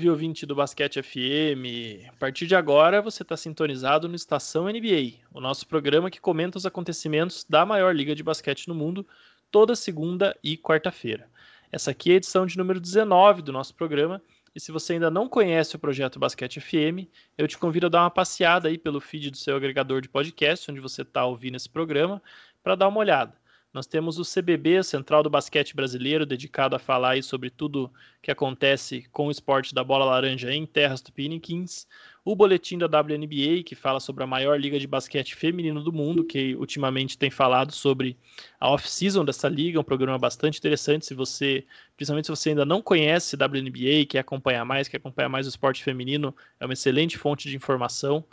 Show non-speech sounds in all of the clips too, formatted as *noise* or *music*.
Salve, ouvinte do Basquete FM! A partir de agora, você está sintonizado no Estação NBA, o nosso programa que comenta os acontecimentos da maior liga de basquete no mundo, toda segunda e quarta-feira. Essa aqui é a edição de número 19 do nosso programa, e se você ainda não conhece o projeto Basquete FM, eu te convido a dar uma passeada aí pelo feed do seu agregador de podcast, onde você está ouvindo esse programa, para dar uma olhada. Nós temos o CBB, Central do Basquete Brasileiro, dedicado a falar aí sobre tudo que acontece com o esporte da bola laranja em terras tupiniquins. O boletim da WNBA, que fala sobre a maior liga de basquete feminino do mundo, que ultimamente tem falado sobre a off-season dessa liga, um programa bastante interessante. Se você, principalmente se você ainda não conhece WNBA, quer acompanhar mais, quer acompanhar mais o esporte feminino, é uma excelente fonte de informação.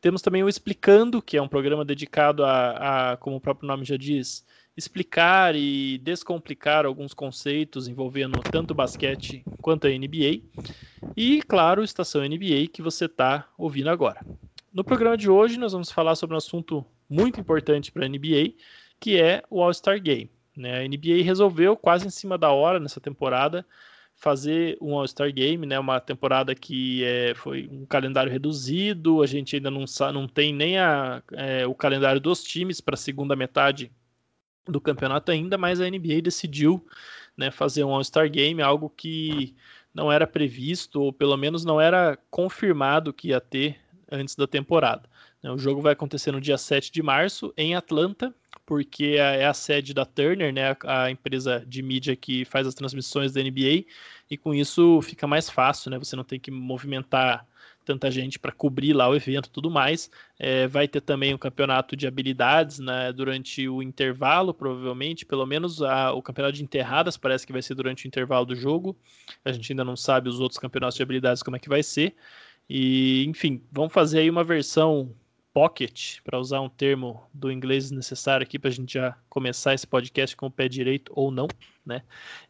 Temos também o Explicando, que é um programa dedicado a, a como o próprio nome já diz, explicar e descomplicar alguns conceitos envolvendo tanto basquete quanto a NBA. E, claro, Estação NBA que você está ouvindo agora. No programa de hoje, nós vamos falar sobre um assunto muito importante para a NBA, que é o All-Star Game. Né? A NBA resolveu, quase em cima da hora nessa temporada, fazer um All-Star Game, né? Uma temporada que é, foi um calendário reduzido, a gente ainda não, não tem nem a, é, o calendário dos times para a segunda metade do campeonato ainda, mas a NBA decidiu né, fazer um All-Star Game, algo que não era previsto, ou pelo menos não era confirmado que ia ter antes da temporada. Né. O jogo vai acontecer no dia 7 de março, em Atlanta, porque é a sede da Turner, né, a empresa de mídia que faz as transmissões da NBA, e com isso fica mais fácil, né, você não tem que movimentar tanta gente para cobrir lá o evento e tudo mais. É, vai ter também um campeonato de habilidades né, durante o intervalo, provavelmente, pelo menos a, o campeonato de enterradas parece que vai ser durante o intervalo do jogo. A gente ainda não sabe os outros campeonatos de habilidades como é que vai ser. E, enfim, vamos fazer aí uma versão pocket, para usar um termo do inglês necessário aqui para a gente já começar esse podcast com o pé direito ou não, né?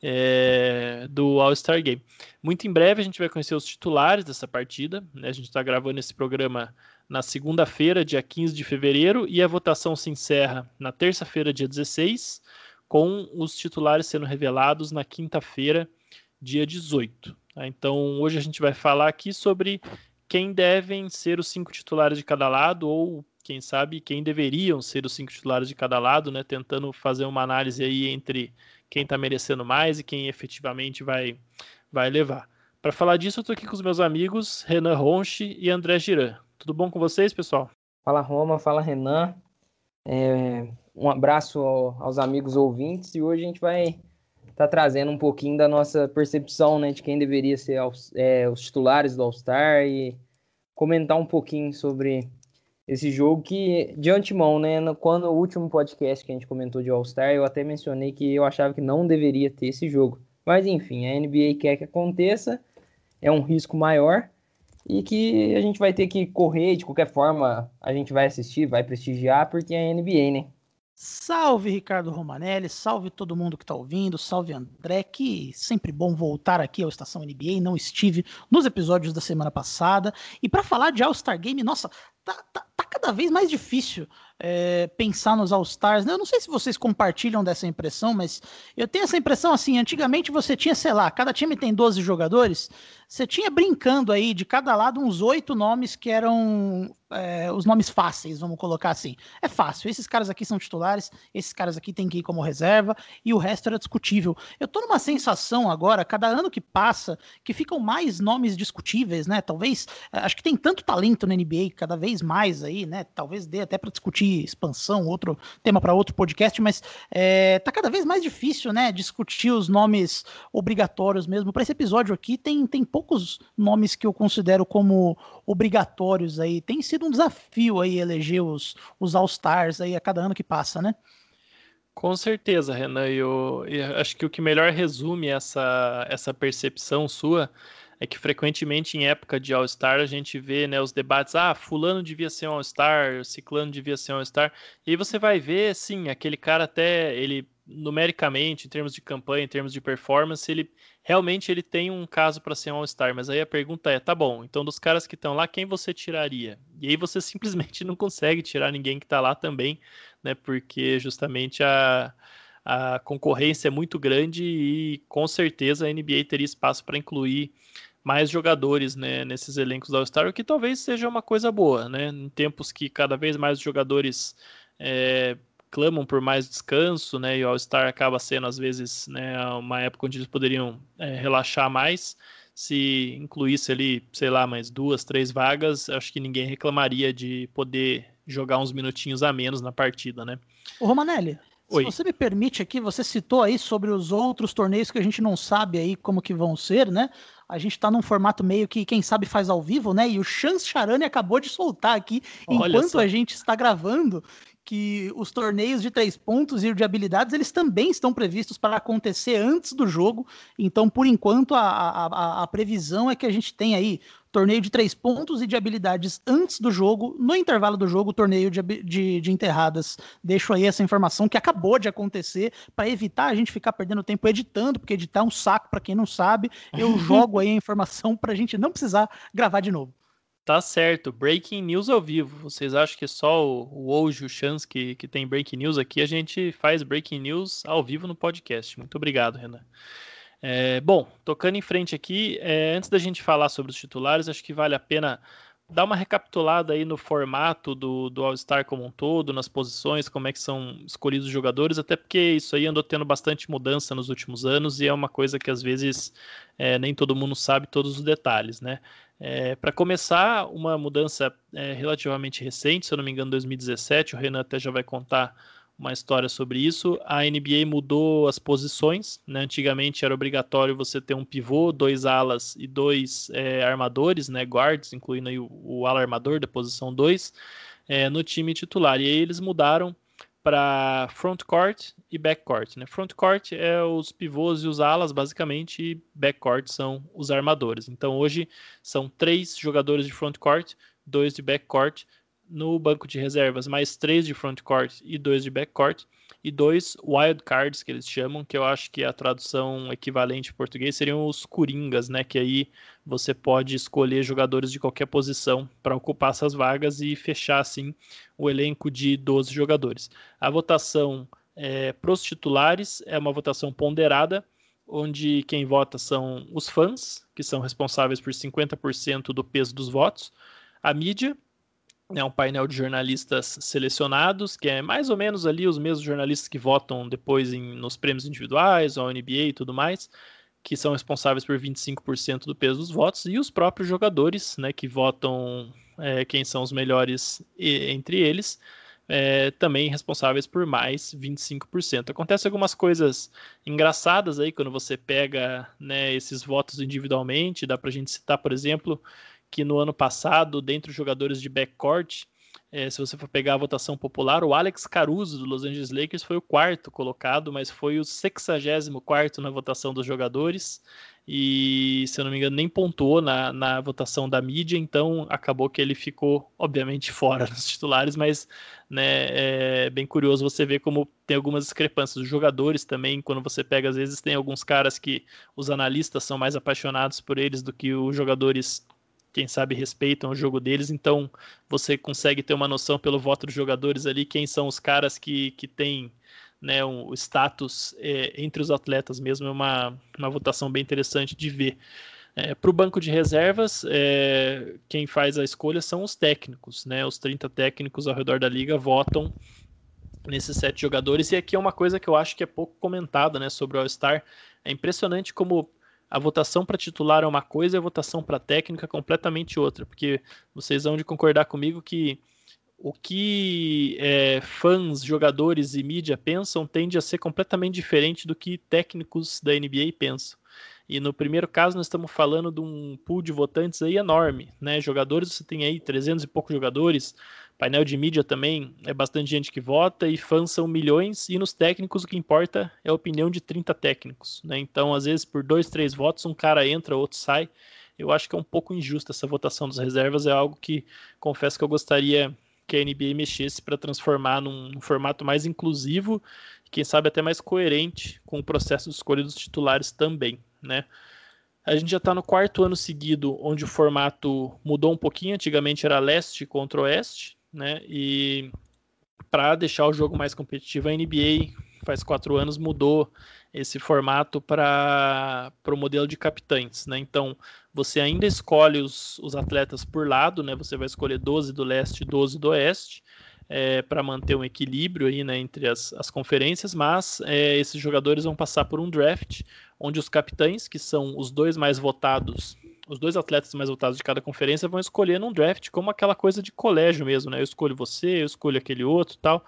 É, do All-Star Game. Muito em breve a gente vai conhecer os titulares dessa partida. Né? A gente está gravando esse programa na segunda-feira, dia 15 de fevereiro, e a votação se encerra na terça-feira, dia 16, com os titulares sendo revelados na quinta-feira, dia 18. Tá? Então, hoje a gente vai falar aqui sobre quem devem ser os cinco titulares de cada lado, ou quem sabe quem deveriam ser os cinco titulares de cada lado, né? Tentando fazer uma análise aí entre quem está merecendo mais e quem efetivamente vai, vai levar. Para falar disso, eu estou aqui com os meus amigos Renan Ronchi e André Giran. Tudo bom com vocês, pessoal? Fala Roma, fala Renan. É, um abraço aos amigos ouvintes e hoje a gente vai tá trazendo um pouquinho da nossa percepção, né, de quem deveria ser é, os titulares do All-Star e comentar um pouquinho sobre esse jogo que, de antemão, né, quando o último podcast que a gente comentou de All-Star, eu até mencionei que eu achava que não deveria ter esse jogo. Mas, enfim, a NBA quer que aconteça, é um risco maior e que a gente vai ter que correr, de qualquer forma, a gente vai assistir, vai prestigiar, porque é a NBA, né? Salve Ricardo Romanelli, salve todo mundo que está ouvindo, salve André, que sempre bom voltar aqui ao Estação NBA, não estive nos episódios da semana passada. E para falar de All-Star Game, nossa, tá, tá, tá, cada vez mais difícil é, pensar nos All-Stars. Né? Eu não sei se vocês compartilham dessa impressão, mas eu tenho essa impressão assim, antigamente você tinha, sei lá, cada time tem 12 jogadores, você tinha brincando aí de cada lado uns oito nomes que eram é, os nomes fáceis, vamos colocar assim. É fácil, esses caras aqui são titulares, esses caras aqui tem que ir como reserva, e o resto era discutível. Eu tô numa sensação agora, cada ano que passa, que ficam mais nomes discutíveis, né? Talvez, é, acho que tem tanto talento na NBA, cada vez mais aí, né? Talvez dê até para discutir expansão, outro tema para outro podcast, mas é, tá cada vez mais difícil, né? Discutir os nomes obrigatórios mesmo. Para esse episódio aqui, tem, tem poucos nomes que eu considero como obrigatórios aí. Tem sido um desafio aí eleger os, os All-Stars aí a cada ano que passa, né? Com certeza, Renan. Eu, eu acho que o que melhor resume essa, essa percepção sua é que frequentemente em época de All-Star a gente vê né, os debates, ah, fulano devia ser um All-Star, ciclano devia ser um All-Star, e aí você vai ver, sim, aquele cara até, ele numericamente, em termos de campanha, em termos de performance, ele realmente ele tem um caso para ser um All-Star, mas aí a pergunta é, tá bom, então dos caras que estão lá, quem você tiraria? E aí você *laughs* simplesmente não consegue tirar ninguém que está lá também, né? Porque justamente a, a concorrência é muito grande e com certeza a NBA teria espaço para incluir mais jogadores né, nesses elencos da All-Star, o que talvez seja uma coisa boa, né? Em tempos que cada vez mais jogadores é, clamam por mais descanso, né? E o All-Star acaba sendo, às vezes, né, uma época onde eles poderiam é, relaxar mais. Se incluísse ali, sei lá, mais duas, três vagas, acho que ninguém reclamaria de poder jogar uns minutinhos a menos na partida, né? Ô Romanelli, Oi. Se você me permite aqui, você citou aí sobre os outros torneios que a gente não sabe aí como que vão ser, né? A gente está num formato meio que quem sabe faz ao vivo, né? E o Chance Charane acabou de soltar aqui, Olha enquanto só. a gente está gravando, que os torneios de três pontos e de habilidades eles também estão previstos para acontecer antes do jogo. Então, por enquanto, a, a, a previsão é que a gente tem aí torneio de três pontos e de habilidades antes do jogo. No intervalo do jogo, torneio de, de, de enterradas. Deixo aí essa informação que acabou de acontecer para evitar a gente ficar perdendo tempo editando, porque editar é um saco para quem não sabe. Eu *laughs* jogo aí a informação para a gente não precisar gravar de novo. Tá certo, breaking news ao vivo. Vocês acham que só o, o hoje, o Chance que, que tem breaking news aqui? A gente faz breaking news ao vivo no podcast. Muito obrigado, Renan. É, bom, tocando em frente aqui, é, antes da gente falar sobre os titulares, acho que vale a pena dar uma recapitulada aí no formato do, do All-Star como um todo, nas posições, como é que são escolhidos os jogadores, até porque isso aí andou tendo bastante mudança nos últimos anos e é uma coisa que às vezes é, nem todo mundo sabe todos os detalhes, né? É, Para começar, uma mudança é, relativamente recente, se eu não me engano, 2017, o Renan até já vai contar uma história sobre isso. A NBA mudou as posições, né? Antigamente era obrigatório você ter um pivô, dois alas e dois é, armadores, né? Guards, incluindo o, o ala armador da posição 2, é, no time titular. E aí eles mudaram para front court e back court. Né? Front court é os pivôs e os alas, basicamente, e back court são os armadores. Então hoje são três jogadores de front court, dois de back court, no banco de reservas, mais três de front court e dois de back court e dois wild cards que eles chamam, que eu acho que a tradução equivalente em português seriam os coringas, né? Que aí você pode escolher jogadores de qualquer posição para ocupar essas vagas e fechar assim o elenco de 12 jogadores. A votação é, para os titulares é uma votação ponderada, onde quem vota são os fãs, que são responsáveis por 50% do peso dos votos, a mídia, é um painel de jornalistas selecionados, que é mais ou menos ali os mesmos jornalistas que votam depois em, nos prêmios individuais, ao NBA e tudo mais, que são responsáveis por 25% do peso dos votos, e os próprios jogadores, né, que votam é, quem são os melhores entre eles, é, também responsáveis por mais 25%. Acontece algumas coisas engraçadas aí quando você pega né, esses votos individualmente, dá para a gente citar, por exemplo, que no ano passado, dentre os jogadores de backcourt, é, se você for pegar a votação popular, o Alex Caruso do Los Angeles Lakers foi o quarto colocado, mas foi o 64 quarto na votação dos jogadores e, se eu não me engano, nem pontuou na, na votação da mídia, então acabou que ele ficou, obviamente, *laughs* fora nos titulares, mas né, é bem curioso você ver como tem algumas discrepâncias. Os jogadores também, quando você pega, às vezes tem alguns caras que os analistas são mais apaixonados por eles do que os jogadores quem sabe respeitam o jogo deles, então você consegue ter uma noção pelo voto dos jogadores ali, quem são os caras que, que têm né, um, o status é, entre os atletas mesmo, é uma, uma votação bem interessante de ver. É, Para o banco de reservas, é, quem faz a escolha são os técnicos, né? Os 30 técnicos ao redor da liga votam nesses sete jogadores, e aqui é uma coisa que eu acho que é pouco comentada né, sobre o All-Star. É impressionante como a votação para titular é uma coisa e a votação para técnica é completamente outra, porque vocês vão de concordar comigo que o que é, fãs, jogadores e mídia pensam tende a ser completamente diferente do que técnicos da NBA pensam. E no primeiro caso, nós estamos falando de um pool de votantes aí enorme, né? Jogadores, você tem aí 300 e poucos jogadores, painel de mídia também é bastante gente que vota e fãs são milhões e nos técnicos o que importa é a opinião de 30 técnicos, né? Então, às vezes, por dois, três votos, um cara entra, outro sai. Eu acho que é um pouco injusta essa votação das reservas, é algo que confesso que eu gostaria que a NBA mexesse para transformar num, num, formato mais inclusivo, quem sabe até mais coerente com o processo de escolha dos titulares também né? A gente já está no quarto ano seguido onde o formato mudou um pouquinho. Antigamente era leste contra oeste, né? E para deixar o jogo mais competitivo, a NBA faz quatro anos, mudou esse formato para o modelo de capitães, né? Então, você ainda escolhe os, os atletas por lado, né? Você vai escolher 12 do leste e 12 do oeste, é, para manter um equilíbrio aí, né, entre as, as conferências, mas é, esses jogadores vão passar por um draft, onde os capitães, que são os dois mais votados, os dois atletas mais votados de cada conferência, vão escolher num draft como aquela coisa de colégio mesmo, né? Eu escolho você, eu escolho aquele outro tal.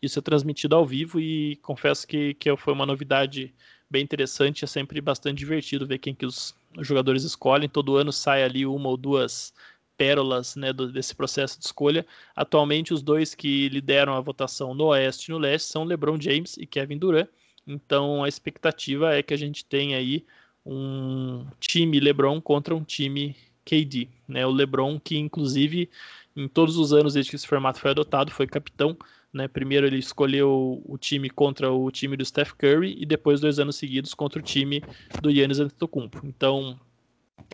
Isso é transmitido ao vivo e confesso que, que foi uma novidade bem interessante. É sempre bastante divertido ver quem que os, jogadores escolhem. Todo ano sai ali uma ou duas pérolas né, do, desse processo de escolha. Atualmente, os dois que lideram a votação no Oeste e no Leste são LeBron James e Kevin Durant. Então, a expectativa é que a gente tenha aí um time LeBron contra um time KD. Né? O LeBron, que inclusive em todos os anos desde que esse formato foi adotado, foi capitão né? Primeiro ele escolheu o time contra o time do Steph Curry e depois dois anos seguidos contra o time do Yannis Antetokounmpo. Então,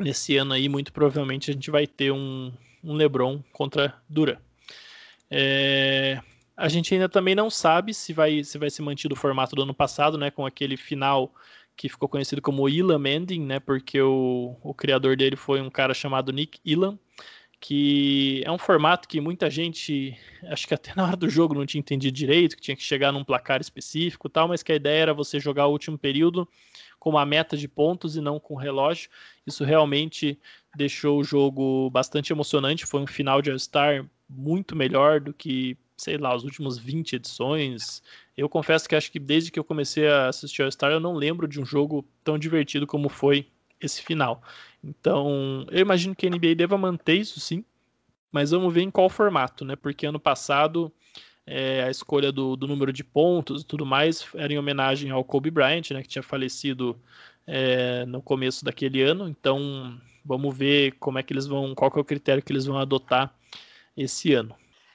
nesse ano aí, muito provavelmente a gente vai ter um, um LeBron contra Dura. É, a gente ainda também não sabe se vai, se vai ser mantido o formato do ano passado, né? Com aquele final que ficou conhecido como Ilan Ending, né? Porque o, o criador dele foi um cara chamado Nick Ilan que é um formato que muita gente, acho que até na hora do jogo não tinha entendido direito, que tinha que chegar num placar específico tal, mas que a ideia era você jogar o último período com uma meta de pontos e não com relógio. Isso realmente deixou o jogo bastante emocionante, foi um final de All-Star muito melhor do que, sei lá, os últimos 20 edições. Eu confesso que acho que desde que eu comecei a assistir All-Star eu não lembro de um jogo tão divertido como foi esse final. Então, eu imagino que a NBA deva manter isso sim, mas vamos ver em qual formato, né? Porque ano passado é, a escolha do, do, número de pontos e tudo mais era em homenagem ao Kobe Bryant, né? Que tinha falecido é, no começo daquele ano. Então, vamos ver como é que eles vão, qual é o critério que eles vão adotar esse ano.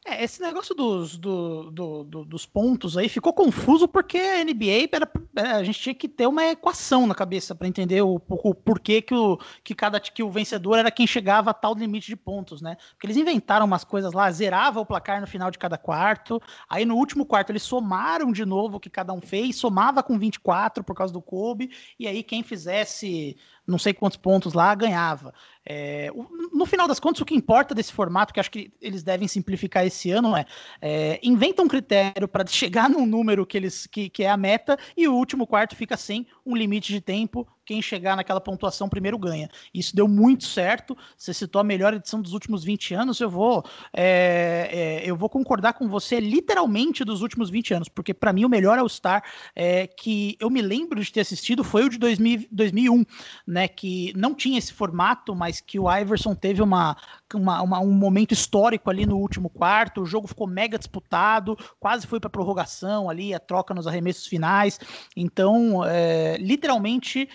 É, esse negócio dos, do, do, do, dos pontos aí ficou confuso porque a NBA era, é, a gente tinha que ter uma equação na cabeça para entender o, o, porquê que o, que cada que o vencedor era quem chegava a tal limite de pontos, né? Porque eles inventaram umas coisas lá, zerava o placar no final de cada quarto, aí no último quarto eles somaram de novo o que cada um fez, somava com 24 por causa do Kobe, e aí quem fizesse não sei quantos pontos lá ganhava. É, no final das contas, o que importa desse formato, que acho que eles devem simplificar esse ano, é, é inventa um critério para *laughs* chegar num número que, eles, que, que é a meta e o último quarto fica sem um limite de tempo quem chegar naquela pontuação primeiro ganha. Isso deu muito certo. Você citou a melhor edição dos últimos 20 anos. Eu vou, é, é, eu vou concordar com você literalmente dos últimos 20 anos, porque para mim o melhor All-Star é, que eu me lembro de ter assistido foi o de 2000, 2001, né? Que não tinha esse formato, mas que o Iverson teve uma, uma, uma, um momento histórico ali no último quarto. O jogo ficou mega disputado, quase foi para prorrogação ali, a troca nos arremessos finais. Então, é, literalmente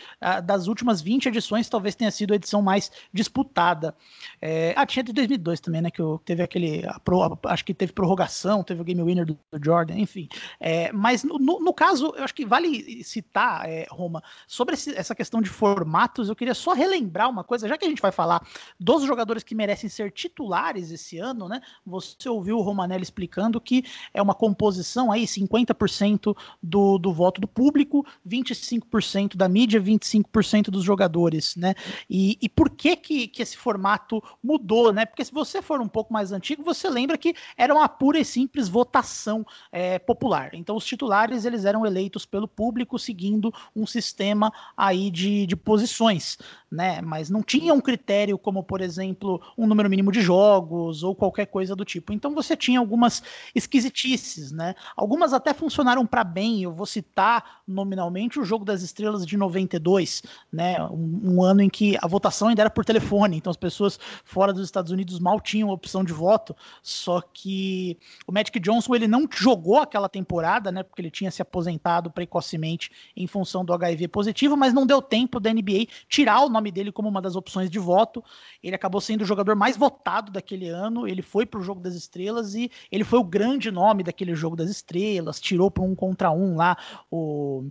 das últimas 20 edições, talvez tenha sido a edição mais disputada. É, ah, tinha de 2002 também, né? Que teve aquele. A pro, a, acho que teve prorrogação, teve o game winner do, do Jordan, enfim. É, mas no, no, no, caso, eu acho que vale citar, é, Roma, sobre esse, essa questão de formatos, eu queria só relembrar uma coisa, já que a gente vai falar dos jogadores que merecem ser titulares esse ano, né? Você ouviu o Romanelli explicando que é uma composição aí, 50% do, do voto do público, 25% da mídia, 25% 25% dos jogadores, né? E, e por que, que que esse formato mudou, né? Porque se você for um pouco mais antigo, você lembra que era uma pura e simples votação é, popular. Então os titulares eles eram eleitos pelo público seguindo um sistema aí de, de posições, né? Mas não tinha um critério como, por exemplo, um número mínimo de jogos ou qualquer coisa do tipo. Então você tinha algumas esquisitices, né? Algumas até funcionaram para bem. Eu vou citar nominalmente o jogo das estrelas de 92 2002, né, um, um, ano em que a votação ainda era por telefone, então as pessoas fora dos Estados Unidos mal tinham opção de voto, só que o Magic Johnson ele não jogou aquela temporada, né, porque ele tinha se aposentado precocemente em função do HIV positivo, mas não deu tempo da NBA tirar o nome dele como uma das opções de voto. Ele acabou sendo o jogador mais votado daquele ano, ele foi para o Jogo das Estrelas e ele foi o grande nome daquele Jogo das Estrelas, tirou para um contra um lá o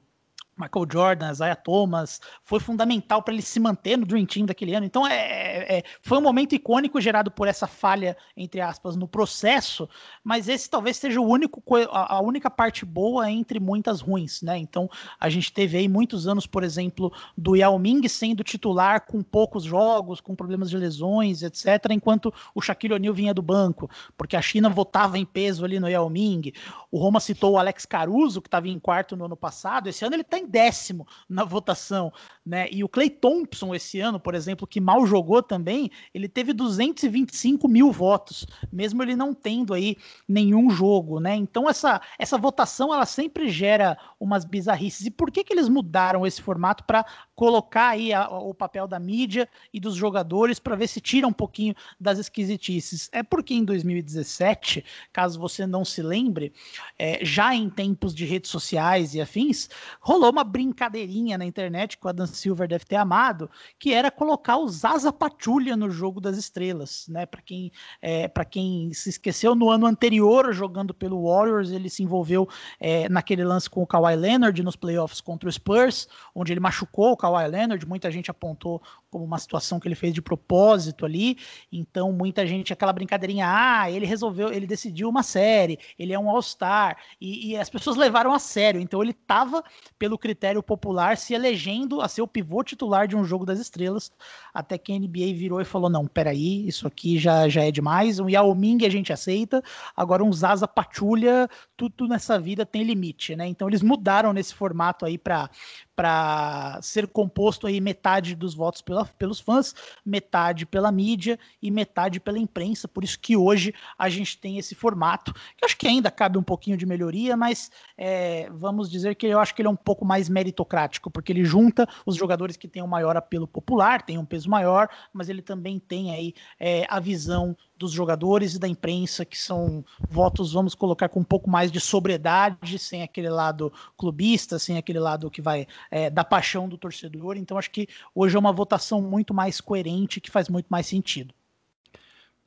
Michael Jordan, Isaiah Thomas, foi fundamental para ele se manter no Dream Team daquele ano. Então, é, é, é, foi um momento icônico gerado por essa falha, entre aspas, no processo, mas esse talvez seja o único, a, única parte boa entre muitas ruins, né? Então, a gente teve aí muitos anos, por exemplo, do Yao Ming sendo titular com poucos jogos, com problemas de lesões, etc., enquanto o Shaquille O'Neal vinha do banco, porque a China votava em peso ali no Yao Ming. O Roma citou o Alex Caruso, que estava em quarto no ano passado, esse ano ele está em décimo na votação, né? E o Clay Thompson esse ano, por exemplo, que mal jogou também, ele teve 225 mil votos, mesmo ele não tendo aí nenhum jogo, né? Então essa, essa votação ela sempre gera umas bizarrices. E por que que eles mudaram esse formato para colocar aí a, o papel da mídia e dos jogadores para ver se tira um pouquinho das esquisitices? É porque em 2017, caso você não se lembre, é, já em tempos de redes sociais e afins, rolou uma brincadeirinha na internet que o Adam Silver deve ter amado, que era colocar o Zaza Pachulia no jogo das estrelas, né? Para quem, é, quem se esqueceu, no ano anterior, jogando pelo Warriors, ele se envolveu é, naquele lance com o Kawhi Leonard nos playoffs contra o Spurs, onde ele machucou o Kawhi Leonard, muita gente apontou como uma situação que ele fez de propósito ali, então muita gente, aquela brincadeirinha, ah, ele resolveu, ele decidiu uma série, ele é um All-Star, e, e as pessoas levaram a sério, então ele estava pelo critério popular, se elegendo a ser o pivô titular de um jogo das estrelas, até que a NBA virou e falou: não, peraí, isso aqui já, já é demais. Um Yao Ming a gente aceita, agora um Zaza Pachulia, tudo nessa vida tem limite, né? Então eles mudaram nesse formato aí para para ser composto aí metade dos votos pela, pelos fãs, metade pela mídia e metade pela imprensa. Por isso que hoje a gente tem esse formato, que acho que ainda cabe um pouquinho de melhoria, mas é, vamos dizer que eu acho que ele é um pouco mais meritocrático, porque ele junta os jogadores que têm um maior apelo popular, tem um peso maior, mas ele também tem aí é, a visão dos jogadores e da imprensa, que são votos, vamos colocar, com um pouco mais de sobriedade, sem aquele lado clubista, sem aquele lado que vai é, da paixão do torcedor. Então, acho que hoje é uma votação muito mais coerente, que faz muito mais sentido.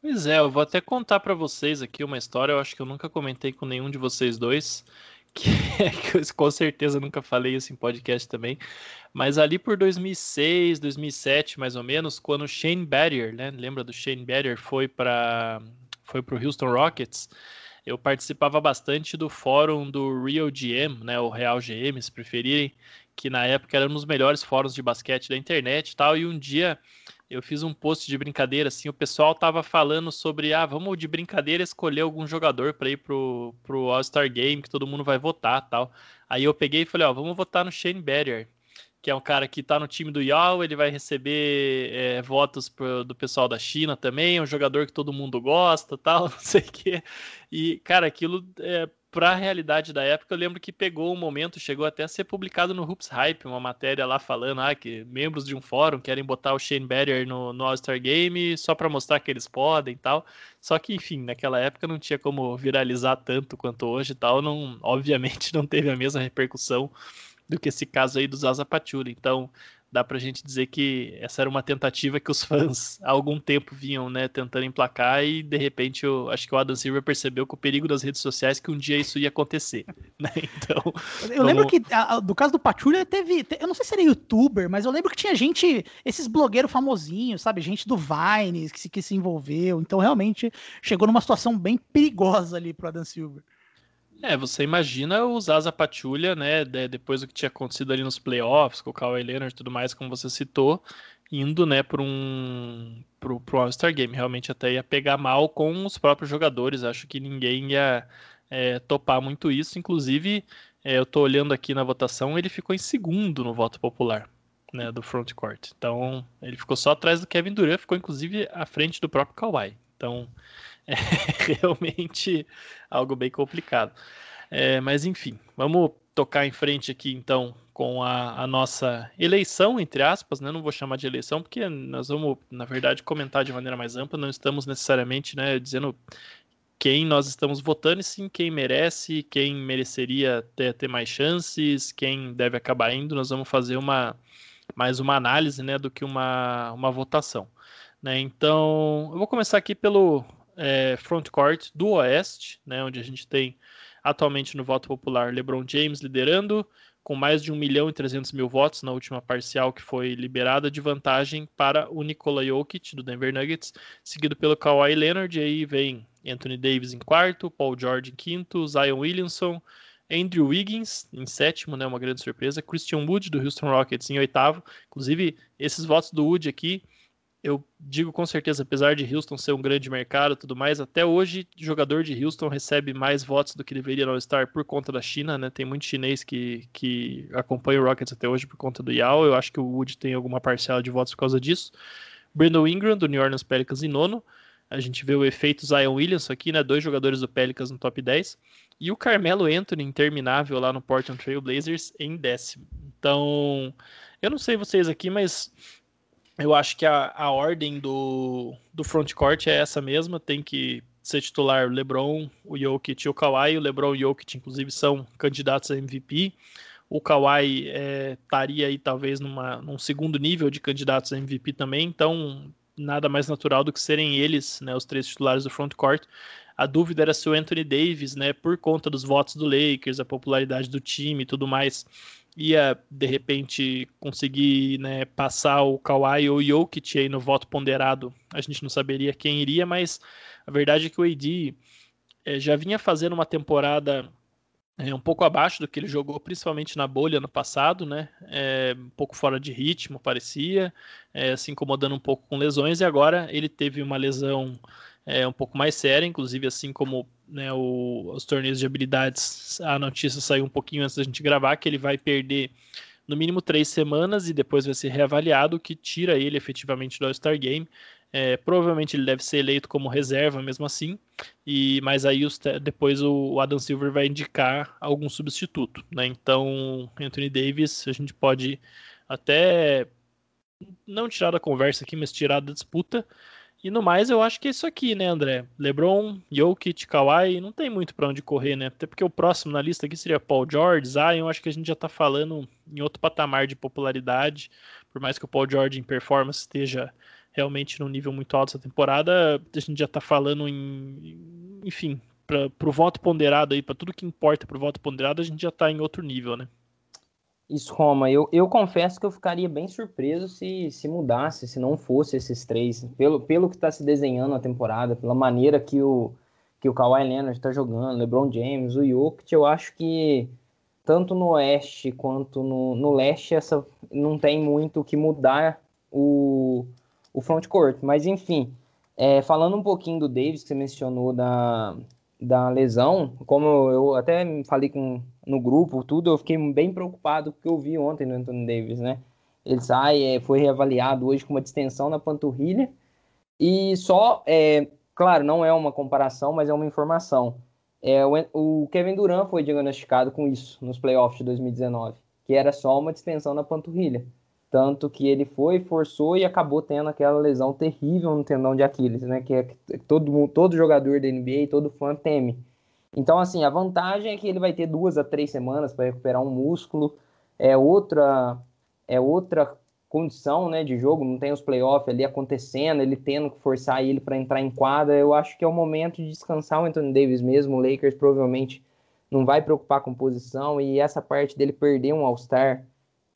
Pois é, eu vou até contar para vocês aqui uma história, eu acho que eu nunca comentei com nenhum de vocês dois, que, que eu com certeza nunca falei isso em podcast também, mas ali por 2006, 2007 mais ou menos, quando Shane Battier, né, lembra do Shane Battier, foi para foi o Houston Rockets, eu participava bastante do fórum do Real GM, né, o Real GM, se preferirem, que na época era um dos melhores fóruns de basquete da internet e tal, e um dia eu fiz um post de brincadeira, assim, o pessoal tava falando sobre, ah, vamos de brincadeira escolher algum jogador para ir pro, pro All-Star Game, que todo mundo vai votar tal. Aí eu peguei e falei, ó, vamos votar no Shane Battier, que é um cara que tá no time do Yao, ele vai receber é, votos pro, do pessoal da China também, é um jogador que todo mundo gosta, tal, *laughs* não sei o quê. E, cara, aquilo é, para a realidade da época, eu lembro que pegou um momento, chegou até a ser publicado no Hoops Hype, uma matéria lá falando ah, que membros de um fórum querem botar o Shane Battier no, no All-Star Game só para mostrar que eles podem e tal. Só que, enfim, naquela época não tinha como viralizar tanto quanto hoje e tal, não, obviamente *laughs* não teve a mesma repercussão do que esse caso aí do Zaza Pachulia. Então, dá pra gente dizer que essa era uma tentativa que os *laughs* fãs há algum tempo vinham, né, tentando emplacar e de repente eu acho que o Adam Silver percebeu com o perigo das redes sociais que um dia isso ia acontecer, *laughs* né? Então, eu vamos... lembro que a, do caso do Patrulha teve, eu não sei se era youtuber, mas eu lembro que tinha gente, esses blogueiros famosinhos, sabe, gente do Vine que se, que se envolveu, então realmente chegou numa situação bem perigosa ali pro Adam Silver. É, você imagina usar a Patrulha, né, depois do que tinha acontecido ali nos playoffs, com o Kawhi Leonard e tudo mais, como você citou, indo, né, para um pro, pro All-Star Game. Realmente até ia pegar mal com os próprios jogadores. Acho que ninguém ia é, topar muito isso. Inclusive, é, eu tô olhando aqui na votação, ele ficou em segundo no voto popular, né, do frontcourt. Então, ele ficou só atrás do Kevin Durant, ficou inclusive à frente do próprio Kawhi. Então, é *laughs* realmente algo bem complicado. É, mas enfim, vamos tocar em frente aqui então com a, a, nossa eleição, entre aspas, né? Não vou chamar de eleição, porque nós vamos, na verdade, comentar de maneira mais ampla, não estamos necessariamente né, dizendo quem nós estamos votando, e sim quem merece, quem mereceria ter, ter mais chances, quem deve acabar indo. Nós vamos fazer uma mais uma análise né, do que uma, uma votação. Né? Então, eu vou começar aqui pelo é, frontcourt do Oeste, né, onde a gente tem atualmente no voto popular LeBron James liderando, com mais de 1 milhão e 300 mil votos na última parcial que foi liberada de vantagem para o Nikola Jokic do Denver Nuggets, seguido pelo Kawhi Leonard, e aí vem Anthony Davis em quarto, Paul George em quinto, Zion Williamson, Andrew Wiggins em sétimo, né, uma grande surpresa, Christian Wood do Houston Rockets em oitavo. Inclusive, esses votos do Wood aqui eu digo com certeza, apesar de Houston ser um grande mercado e tudo mais, até hoje jogador de Houston recebe mais votos do que deveria no All-Star por conta da China, né? Tem muito chinês que, que acompanha o Rockets até hoje por conta do Yao. Eu acho que o Wood tem alguma parcela de votos por causa disso. Brandon Ingram, do New Orleans Pelicans, em nono. A gente vê o efeito Zion Williams aqui, né? Dois jogadores do Pelicans no top 10. E o Carmelo Anthony, interminável lá no Portland Trail Blazers, em décimo. Então, eu não sei vocês aqui, mas eu acho que a, a ordem do, do frontcourt é essa mesma, tem que ser titular LeBron, o Jokic e o Kawhi. O LeBron e o Jokic, inclusive, são candidatos a MVP. O Kawhi é, estaria aí, talvez, numa, num segundo nível de candidatos a MVP também. Então, nada mais natural do que serem eles, né, os três titulares do frontcourt. A dúvida era se o Anthony Davis, né, por conta dos votos do Lakers, a popularidade do time e tudo mais, ia de repente conseguir né, passar o Kawhi ou o Jokic aí no voto ponderado, a gente não saberia quem iria, mas a verdade é que o AD é, já vinha fazendo uma temporada é, um pouco abaixo do que ele jogou, principalmente na bolha no passado, né? É, um pouco fora de ritmo, parecia, é, se incomodando um pouco com lesões, e agora ele teve uma lesão é, um pouco mais séria, inclusive assim como né, o, os torneios de habilidades, a notícia saiu um pouquinho antes da gente gravar, que ele vai perder no mínimo três semanas e depois vai ser reavaliado, o que tira ele efetivamente do All-Star Game. É, provavelmente ele deve ser eleito como reserva mesmo assim, e mas aí os, depois o, Adam Silver vai indicar algum substituto. Né? Então, Anthony Davis, a gente pode até não tirar da conversa aqui, mas tirar da disputa, e no mais, eu acho que é isso aqui, né, André? LeBron, Jokic, Kawhi, não tem muito para onde correr, né? Até porque o próximo na lista aqui seria Paul George, Zion, acho que a gente já tá falando em outro patamar de popularidade. Por mais que o Paul George em performance esteja realmente num nível muito alto essa temporada, a gente já tá falando em, enfim, para o voto ponderado aí, para tudo que importa para o voto ponderado, a gente já tá em outro nível, né? Isso, Roma. Eu, eu confesso que eu ficaria bem surpreso se, se mudasse, se não fosse esses três. Pelo, pelo que está se desenhando a temporada, pela maneira que o, que o Kawhi Leonard está jogando, LeBron James, o Jokic, eu acho que tanto no oeste quanto no, no leste essa, não tem muito o que mudar o, o frontcourt. Mas, enfim, é, falando um pouquinho do Davis, que você mencionou da, da lesão, como eu até falei com, no grupo, tudo, eu fiquei bem preocupado com o que eu vi ontem no Anthony Davis, né? Ele sai, é, foi reavaliado hoje com uma distensão na panturrilha e só, é, claro, não é uma comparação, mas é uma informação. É, o, o Kevin Durant foi diagnosticado com isso nos playoffs de 2019, que era só uma distensão na panturrilha. Tanto que ele foi, forçou e acabou tendo aquela lesão terrível no tendão de Aquiles, né? Que, é, que todo, todo jogador da NBA, todo fã teme. Então, assim, a vantagem é que ele vai ter duas a três semanas para recuperar um músculo. É outra, é outra condição né, de jogo, não tem os playoffs ali acontecendo, ele tendo que forçar ele para entrar em quadra. Eu acho que é o momento de descansar o Anthony Davis mesmo. O Lakers provavelmente não vai preocupar com posição e essa parte dele perder um All-Star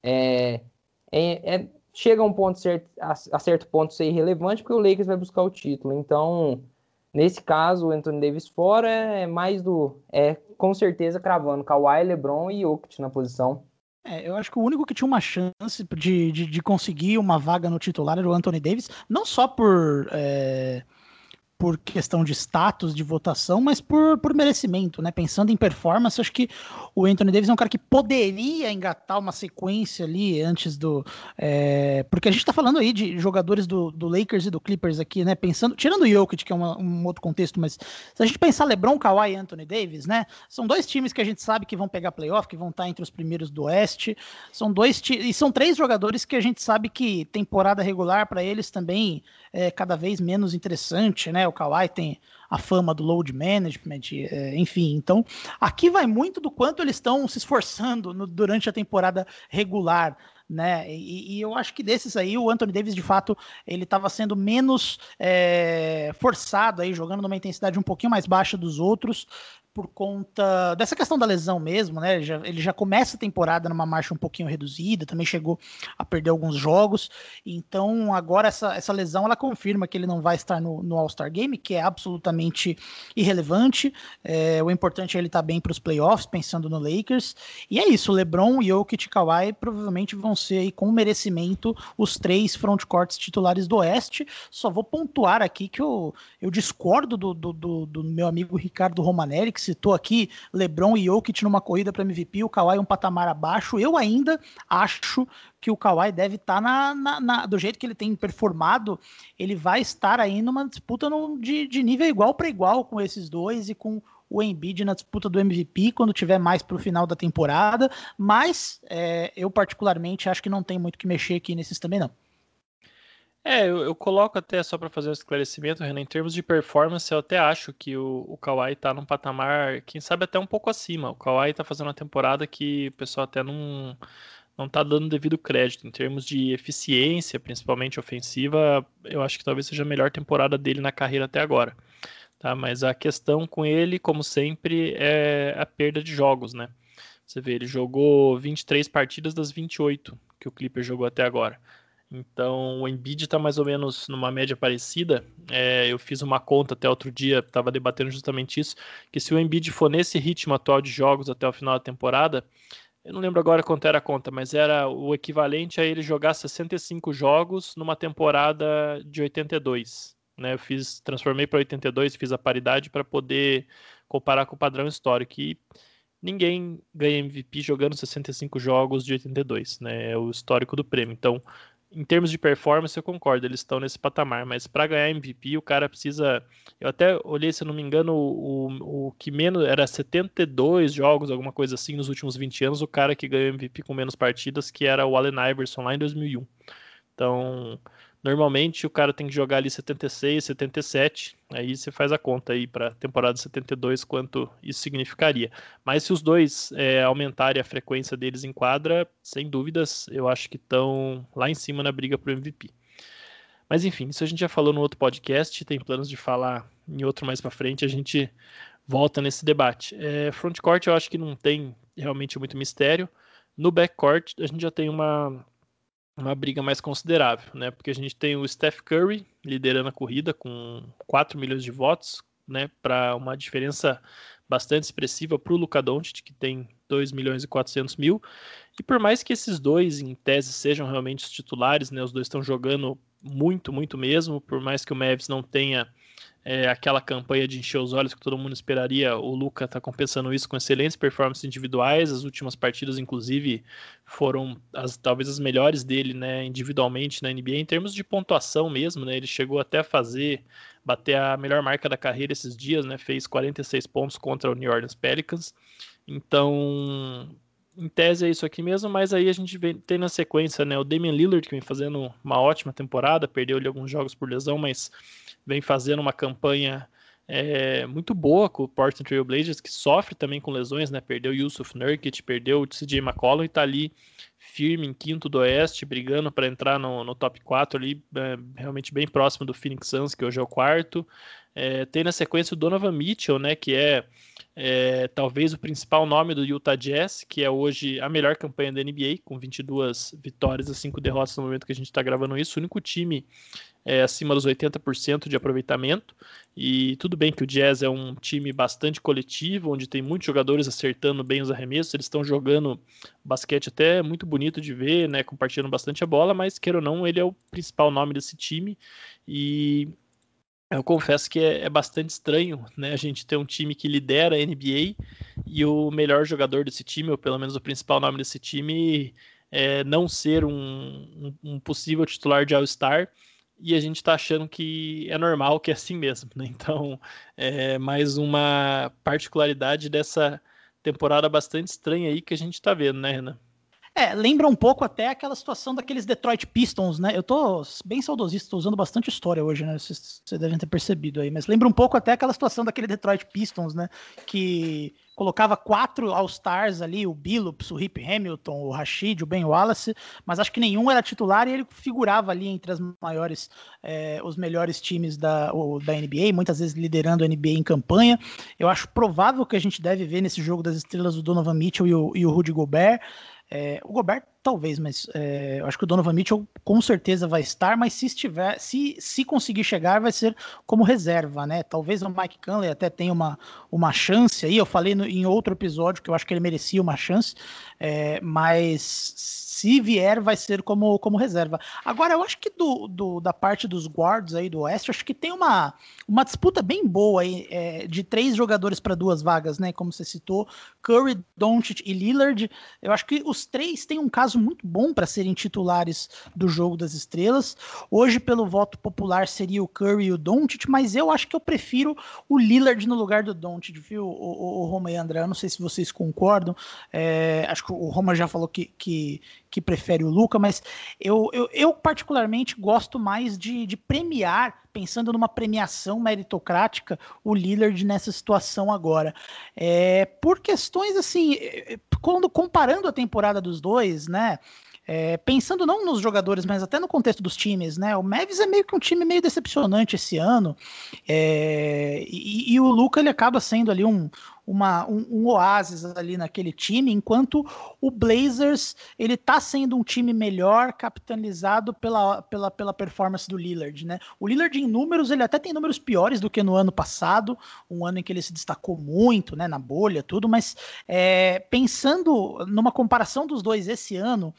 é, é, é, chega a um ponto certo, a, a, certo ponto ser irrelevante, porque o Lakers vai buscar o título. Então, nesse caso, o Anthony Davis fora é mais do. É com certeza cravando Kawhi, LeBron e Jokic na posição. É, eu acho que o único que tinha uma chance de, de, de, conseguir uma vaga no titular era o Anthony Davis, não só por. É por questão de status de votação, mas por, por merecimento, né? Pensando em performance, acho que o Anthony Davis é um cara que poderia engatar uma sequência ali antes do. É, porque a gente tá falando aí de jogadores do, do Lakers e do Clippers aqui, né? Pensando, tirando o Jokic, que é uma, um outro contexto, mas se a gente pensar LeBron, Kawhi e Anthony Davis, né? São dois times que a gente sabe que vão pegar playoff, que vão estar entre os primeiros do Oeste. São dois e são três jogadores que a gente sabe que temporada regular para eles também é cada vez menos interessante, né? O Kawhi tem a fama do load management, é, enfim. Então, aqui vai muito do quanto eles estão se esforçando no, durante a temporada regular. Né? E, e, eu acho que desses aí, o Anthony Davis, de fato, ele estava sendo menos é, forçado aí, jogando numa intensidade um pouquinho mais baixa dos outros, por conta dessa questão da lesão mesmo, né? Ele já, ele já começa a temporada numa marcha um pouquinho reduzida, também chegou a perder alguns jogos. Então, agora essa, essa lesão ela confirma que ele não vai estar no, no All-Star Game, que é absolutamente irrelevante. É, o importante é ele estar bem para os playoffs, pensando no Lakers. E é isso, LeBron, Jokic e Kawhi provavelmente vão ser aí, com merecimento os três frontcourts titulares do Oeste. Só vou pontuar aqui que eu, eu discordo do, do, do, do meu amigo Ricardo Romanelli, que citou aqui LeBron e Jokic numa corrida para MVP, o Kawhi um patamar abaixo. Eu ainda acho que o Kawhi deve estar tá na, na, na, do jeito que ele tem performado, ele vai estar aí numa disputa no, de, de nível igual para igual com esses dois e com o Embiid na disputa do MVP quando tiver mais para o final da temporada, mas é, eu particularmente acho que não tem muito que mexer aqui nesses também não. É, eu, eu coloco até só para fazer um esclarecimento, Renan, em termos de performance, eu até acho que o, o Kawhi tá num patamar, quem sabe até um pouco acima. O Kawhi tá fazendo uma temporada que o pessoal até não, não tá dando devido crédito. Em termos de eficiência, principalmente ofensiva, eu acho que talvez seja a melhor temporada dele na carreira até agora. Tá? Mas a questão com ele, como sempre, é a perda de jogos, né? Você vê, ele jogou 23 partidas das 28 que o Clipper jogou até agora. Então o Embiid está mais ou menos numa média parecida. É, eu fiz uma conta até outro dia, estava debatendo justamente isso, que se o Embiid for nesse ritmo atual de jogos até o final da temporada, eu não lembro agora quanto era a conta, mas era o equivalente a ele jogar 65 jogos numa temporada de 82. Né? Eu fiz, transformei para 82, fiz a paridade para poder comparar com o padrão histórico. E ninguém ganha MVP jogando 65 jogos de 82, né? É o histórico do prêmio. Então, em termos de performance, eu concordo, eles estão nesse patamar, mas para ganhar MVP, o cara precisa. Eu até olhei, se eu não me engano, o, o, que menos era 72 jogos, alguma coisa assim, nos últimos 20 anos, o cara que ganhou MVP com menos partidas, que era o Allen Iverson lá em 2001. Então, Normalmente o cara tem que jogar ali 76, 77, aí você faz a conta aí para temporada 72 quanto isso significaria. Mas se os dois é, aumentarem a frequência deles em quadra, sem dúvidas, eu acho que estão lá em cima na briga para o MVP. Mas enfim, isso a gente já falou no outro podcast, tem planos de falar em outro mais para frente, a gente volta nesse debate. É, frontcourt eu acho que não tem realmente muito mistério. No backcourt a gente já tem uma uma briga mais considerável, né? Porque a gente tem o Steph Curry liderando a corrida com 4 milhões de votos, né? Para uma diferença bastante expressiva para o Luka Doncic, que tem 2 milhões e 400 mil. E por mais que esses dois, em tese, sejam realmente os titulares, né? Os dois estão jogando muito, muito mesmo. Por mais que o Mavis não tenha é, aquela campanha de encher os olhos que todo mundo esperaria. O Luca está compensando isso com excelentes performances individuais. As últimas partidas, inclusive, foram as, talvez as melhores dele, né, individualmente na NBA, em termos de pontuação mesmo, né? Ele chegou até a fazer, bater a melhor marca da carreira esses dias, né? Fez 46 pontos contra o New Orleans Pelicans. Então, em tese é isso aqui mesmo, mas aí a gente vem, tem na sequência, né, o Damian Lillard, que vem fazendo uma ótima temporada, perdeu ali alguns jogos por lesão, mas vem fazendo uma campanha é, muito boa com o Portland Trail Blazers, que sofre também com lesões, né? Perdeu Yusuf Nurkic, perdeu o CJ McCollum e tá ali firme em quinto do Oeste, brigando para entrar no, no, top 4 ali, é, realmente bem próximo do Phoenix Suns, que hoje é o quarto. É, tem na sequência o Donovan Mitchell, né? Que é, é, talvez o principal nome do Utah Jazz, que é hoje a melhor campanha da NBA, com 22 vitórias e 5 derrotas no momento que a gente está gravando isso. O único time é, acima dos 80% de aproveitamento. E tudo bem que o Jazz é um time bastante coletivo, onde tem muitos jogadores acertando bem os arremessos. Eles estão jogando basquete até muito bonito de ver, né, compartilhando bastante a bola, mas queira ou não, ele é o principal nome desse time. E eu confesso que é, é, bastante estranho, né? A gente ter um time que lidera a NBA e o melhor jogador desse time, ou pelo menos o principal nome desse time, é, não ser um, um, um possível titular de All-Star e a gente está achando que é normal, que é assim mesmo. Né? Então, é mais uma particularidade dessa temporada bastante estranha aí que a gente está vendo, né, Renan? É, lembra um pouco até aquela situação daqueles Detroit Pistons, né? Eu tô bem saudosista, tô usando bastante história hoje, né? Vocês devem ter percebido aí, mas lembra um pouco até aquela situação daquele Detroit Pistons, né? Que colocava quatro All-Stars ali, o Billups, o Rip Hamilton, o Rashid, o Ben Wallace, mas acho que nenhum era titular e ele figurava ali entre as maiores, é, os melhores times da, o, da NBA, muitas vezes liderando a NBA em campanha. Eu acho provável que a gente deve ver nesse jogo das estrelas o Donovan Mitchell e o, e o Rudy Gobert. É, o Gobert talvez, mas é, acho que o Donovan Mitchell com certeza vai estar, mas se estiver, se, se conseguir chegar, vai ser como reserva, né? Talvez o Mike Conley até tenha uma, uma chance aí. Eu falei no, em outro episódio que eu acho que ele merecia uma chance, é, mas se vier, vai ser como, como reserva. Agora, eu acho que do, do da parte dos guards aí do Oeste, acho que tem uma, uma disputa bem boa aí, é, de três jogadores para duas vagas, né? Como você citou, Curry, Doncic e Lillard. Eu acho que os três têm um caso muito bom para serem titulares do jogo das estrelas. Hoje, pelo voto popular, seria o Curry e o Doncic, mas eu acho que eu prefiro o Lillard no lugar do Doncic, viu, o, o, o Roma e André? Eu não sei se vocês concordam. É, acho que o Roma já falou que, que que prefere o Luca, mas eu, eu, eu particularmente gosto mais de, de, premiar, pensando numa premiação meritocrática, o Lillard nessa situação agora. É, por questões assim, quando comparando a temporada dos dois, né? É, pensando não nos jogadores, mas até no contexto dos times, né? O Mavis é meio que um time meio decepcionante esse ano. É, e, e, o Luca ele acaba sendo ali um, uma, um, um, oásis ali naquele time, enquanto o Blazers ele tá sendo um time melhor capitalizado pela, pela, pela performance do Lillard, né? O Lillard em números, ele até tem números piores do que no ano passado, um ano em que ele se destacou muito, né, na bolha, tudo, mas é, pensando numa comparação dos dois esse ano,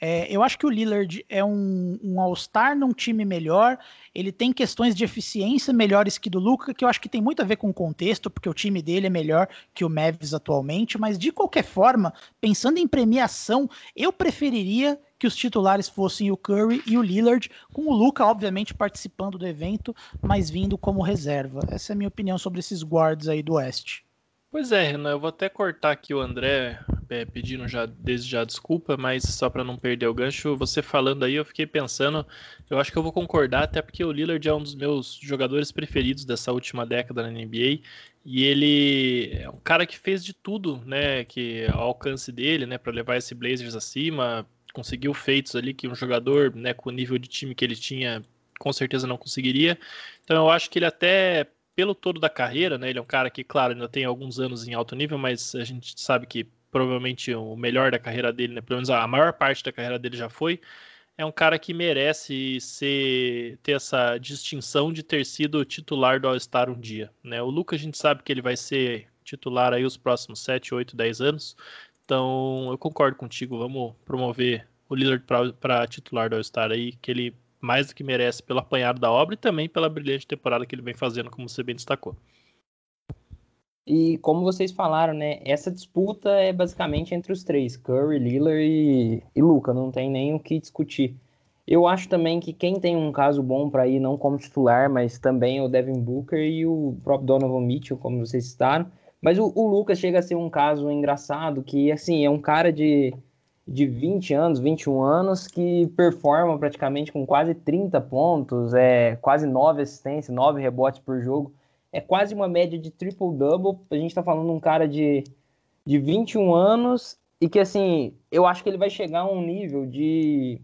é, eu acho que o Lillard é um, um All-Star num time melhor. Ele tem questões de eficiência melhores que do Luca, que eu acho que tem muito a ver com o contexto, porque o time dele é melhor que o Mavis atualmente. Mas de qualquer forma, pensando em premiação, eu preferiria que os titulares fossem o Curry e o Lillard, com o Luca, obviamente, participando do evento, mas vindo como reserva. Essa é a minha opinião sobre esses guards aí do Oeste. Pois é, Renan, eu vou até cortar aqui o André é, pedindo já desde já desculpa, mas só para não perder o gancho, você falando aí, eu fiquei pensando, eu acho que eu vou concordar, até porque o Lillard é um dos meus jogadores preferidos dessa última década na NBA, e ele é um cara que fez de tudo, né, que ao alcance dele, né, para levar esse Blazers acima, conseguiu feitos ali que um jogador, né, com o nível de time que ele tinha, com certeza não conseguiria. Então eu acho que ele até pelo todo da carreira, né? Ele é um cara que, claro, ainda tem alguns anos em alto nível, mas a gente sabe que provavelmente o melhor da carreira dele, né? Pelo menos a maior parte da carreira dele já foi. É um cara que merece ser ter essa distinção de ter sido titular do All-Star um dia, né? O Lucas a gente sabe que ele vai ser titular aí os próximos 7, 8, 10 anos. Então, eu concordo contigo, vamos promover o Lillard para titular do All-Star aí, que ele mais do que merece pelo apanhado da obra e também pela brilhante temporada que ele vem fazendo, como você bem destacou. E como vocês falaram, né? Essa disputa é basicamente entre os três, Curry, Lillard e, e Luca, não tem nem o que discutir. Eu acho também que quem tem um caso bom para ir, não como titular, mas também é o Devin Booker e o próprio Donovan Mitchell, como vocês citaram. Mas o, o Lucas chega a ser um caso engraçado, que assim, é um cara de de 20 anos, 21 anos, que performa praticamente com quase 30 pontos, é quase 9 assistências, 9 rebotes por jogo. É quase uma média de triple-double. A gente está falando de um cara de, de 21 anos e que, assim, eu acho que ele vai chegar a um nível de.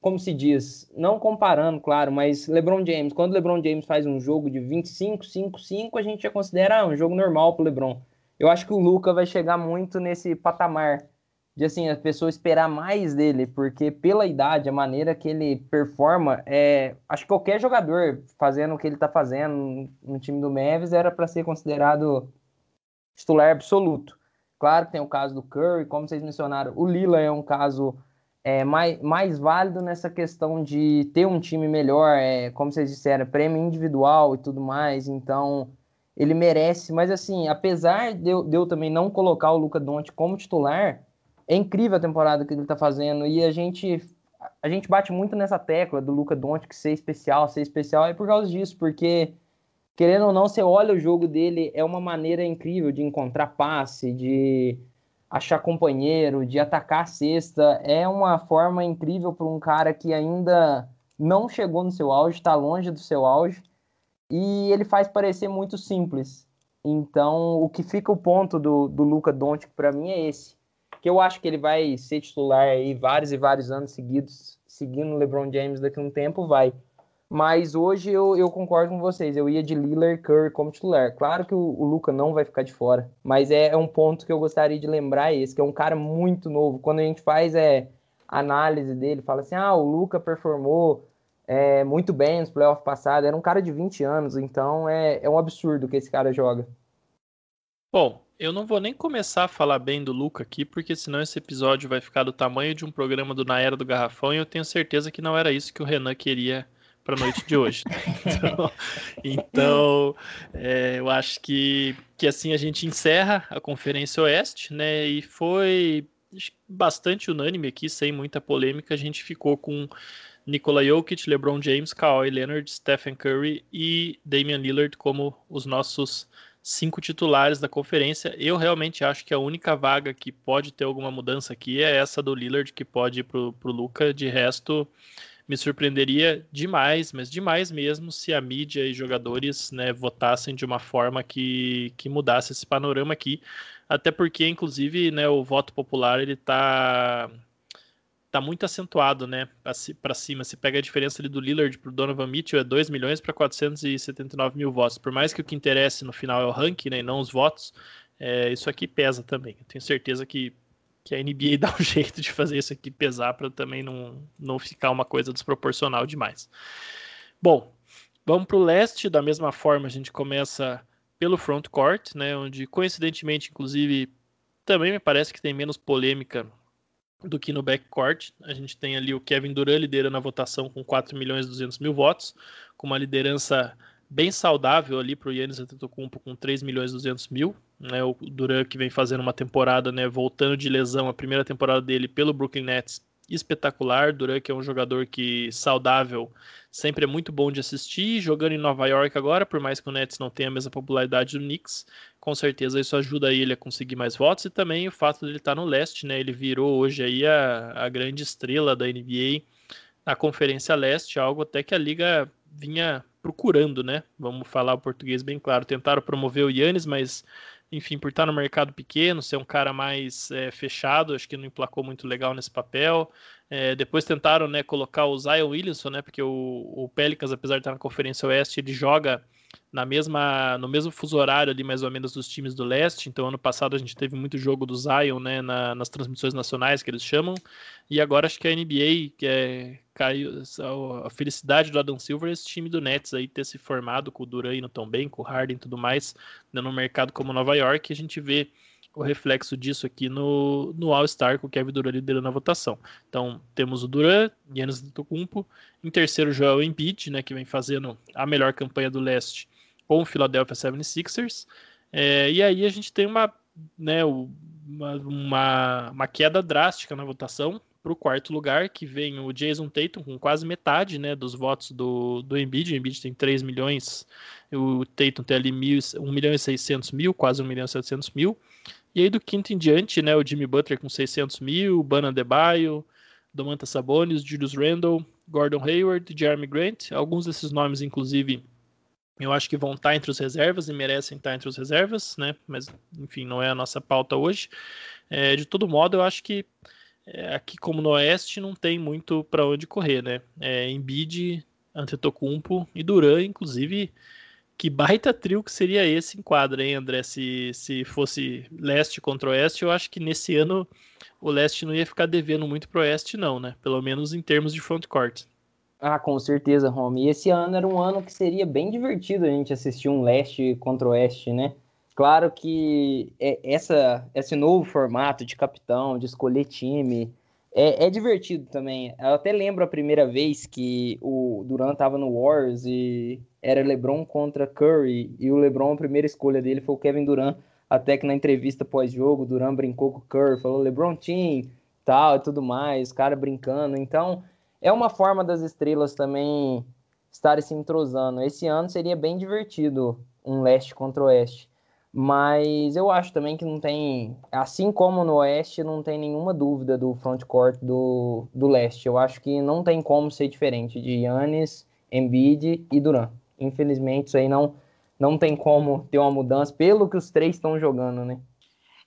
Como se diz? Não comparando, claro, mas LeBron James. Quando LeBron James faz um jogo de 25, 5, 5, a gente já considera ah, um jogo normal para LeBron. Eu acho que o Luca vai chegar muito nesse patamar de assim, a pessoa esperar mais dele, porque pela idade, a maneira que ele performa, é, acho que qualquer jogador fazendo o que ele está fazendo no time do Mavis era para ser considerado titular absoluto. Claro que tem o caso do Curry, como vocês mencionaram, o Lila é um caso é, mais, mais válido nessa questão de ter um time melhor, é, como vocês disseram, prêmio individual e tudo mais, então ele merece, mas assim, apesar de eu, de eu também não colocar o Luca Doncic como titular, é incrível a temporada que ele está fazendo e a gente a gente bate muito nessa tecla do Luca Doncic ser especial, ser especial é por causa disso, porque querendo ou não, você olha o jogo dele, é uma maneira incrível de encontrar passe, de achar companheiro, de atacar a cesta, é uma forma incrível para um cara que ainda não chegou no seu auge, está longe do seu auge, e ele faz parecer muito simples. Então, o que fica o ponto do, do Luca Doncic para mim é esse. Que eu acho que ele vai ser titular aí vários e vários anos seguidos, seguindo o LeBron James daqui a um tempo, vai. Mas hoje eu, eu concordo com vocês. Eu ia de Lillard Curry como titular. Claro que o, o Luca não vai ficar de fora. Mas é, é, um ponto que eu gostaria de lembrar esse, que é um cara muito novo. Quando a gente faz é, análise dele, fala assim, ah, o Luca performou é, muito bem nos playoffs passados. Era um cara de 20 anos, então é, é um absurdo que esse cara joga. Bom, eu não vou nem começar a falar bem do Luca aqui, porque senão esse episódio vai ficar do tamanho de um programa do Na Era do Garrafão e eu tenho certeza que não era isso que o Renan queria para a noite de hoje. *laughs* Então, então é, eu acho que, que assim a gente encerra a Conferência Oeste, né? E foi bastante unânime aqui, sem muita polêmica. A gente ficou com Nikola Jokic, LeBron James, Kawhi Leonard, Stephen Curry e Damian Lillard como os nossos cinco titulares da conferência. Eu realmente acho que a única vaga que pode ter alguma mudança aqui é essa do Lillard, que pode ir pro, pro Luca. De resto, me surpreenderia demais, mas demais mesmo, se a mídia e jogadores né, votassem de uma forma que, que mudasse esse panorama aqui. Até porque, inclusive, né, o voto popular ele está tá muito acentuado, né, para cima. Se pega a diferença ali do Lillard para o Donovan Mitchell é 2 milhões para 479 mil votos. Por mais que o que interesse no final é o ranking, né, e não os votos, é, isso aqui pesa também. Eu tenho certeza que que a NBA *laughs* dá um jeito de fazer isso aqui pesar para também não, não ficar uma coisa desproporcional demais. Bom, vamos para o leste, da mesma forma a gente começa pelo front court, né, onde coincidentemente, inclusive, também me parece que tem menos polêmica do que no backcourt. A gente tem ali o Kevin Durant liderando a votação com 4 milhões e 200 mil votos, com uma liderança bem saudável ali para o Yannis Antetokounmpo com 3 milhões e 200 mil. Né, o Duran que vem fazendo uma temporada, né, voltando de lesão, a primeira temporada dele pelo Brooklyn Nets, espetacular. Duran que é um jogador que saudável sempre é muito bom de assistir. Jogando em Nova York agora, por mais que o Nets não tenha a mesma popularidade do Knicks, com certeza isso ajuda ele a conseguir mais votos. E também o fato de ele estar no leste, né, ele virou hoje aí a, a grande estrela da NBA na Conferência Leste, algo até que a liga vinha procurando, né? Vamos falar o português bem claro. Tentaram promover o Yannis, mas enfim, por estar no mercado pequeno, ser um cara mais é, fechado, acho que não emplacou muito legal nesse papel. É, depois tentaram né, colocar o Zion Williamson, né? Porque o, o Pelicans, apesar de estar na Conferência Oeste, ele joga na mesma, no mesmo fuso horário ali, mais ou menos, dos times do leste. Então, ano passado a gente teve muito jogo do Zion, né, na, nas transmissões nacionais que eles chamam. E agora acho que a NBA, que é caiu a felicidade do Adam Silver, esse time do Nets aí ter se formado com o Duran tão bem, com o Harden e tudo mais, né, no mercado como Nova York, a gente vê o reflexo disso aqui no, no All-Star com o Kevin Durant liderando a votação. Então, temos o Durant, Giannis Antetokounmpo, em terceiro Joel Embiid, né, que vem fazendo a melhor campanha do leste com o Philadelphia 76ers. É, e aí a gente tem uma, né, uma, uma, uma queda drástica na votação para o quarto lugar, que vem o Jason Tatum com quase metade né, dos votos do, do Embiid. O Embiid tem 3 milhões, o Tatum tem ali 1 milhão e 600 mil, quase 1 milhão e 700 mil. E aí do quinto em diante, né, o Jimmy Butler com 600 mil, Bana Debaio, Domantas Sabonis, Julius Randle, Gordon Hayward, Jeremy Grant. Alguns desses nomes, inclusive, eu acho que vão estar entre os reservas e merecem estar entre os reservas, né? Mas, enfim, não é a nossa pauta hoje. É, de todo modo, eu acho que é, aqui, como no Oeste, não tem muito para onde correr, né? É, Embiid, Antetokounmpo e Duran, inclusive, que baita trio que seria esse em quadra, hein, André? Se, se fosse Leste contra Oeste, eu acho que nesse ano o Leste não ia ficar devendo muito pro Oeste, não, né? Pelo menos em termos de frontcourt. Ah, com certeza, Rome. E esse ano era um ano que seria bem divertido a gente assistir um leste contra oeste, né? Claro que é, essa, esse novo formato de capitão, de escolher time, é, é, divertido também. Eu até lembro a primeira vez que o Durant estava no Wars e era LeBron contra Curry, e o LeBron, a primeira escolha dele foi o Kevin Durant. Até que na entrevista pós-jogo, Durant brincou com o Curry, falou LeBron Team, tal e tudo mais, cara brincando. Então, é uma forma das estrelas também estarem se entrosando. Esse ano seria bem divertido um leste contra oeste. Mas eu acho também que não tem, assim como no Oeste, não tem nenhuma dúvida do frontcourt do, do Leste. Eu acho que não tem como ser diferente de Yannis, Embiid e Duran. Infelizmente, isso aí não, não tem como ter uma mudança pelo que os três estão jogando, né?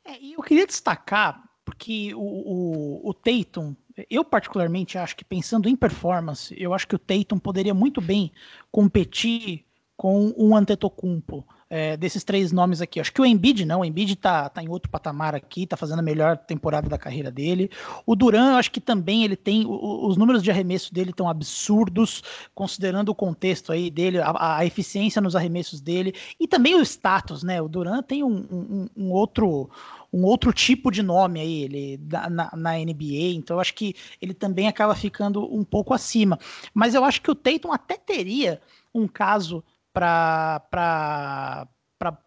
É, eu queria destacar, porque o, o, o Tatum, eu particularmente acho que pensando em performance, eu acho que o Tatum poderia muito bem competir com um Antetokounmpo é, desses três nomes aqui. Acho que o Embiid não, o Embiid tá, tá em outro patamar aqui, tá fazendo a melhor temporada da carreira dele. O Duran, acho que também ele tem, o, os números de arremesso dele estão absurdos, considerando o contexto aí dele, a, a, eficiência nos arremessos dele e também o status, né? O Duran tem um, um, um outro um outro tipo de nome aí ele na, na, NBA, então acho que ele também acaba ficando um pouco acima. Mas eu acho que o Tatum até teria um caso para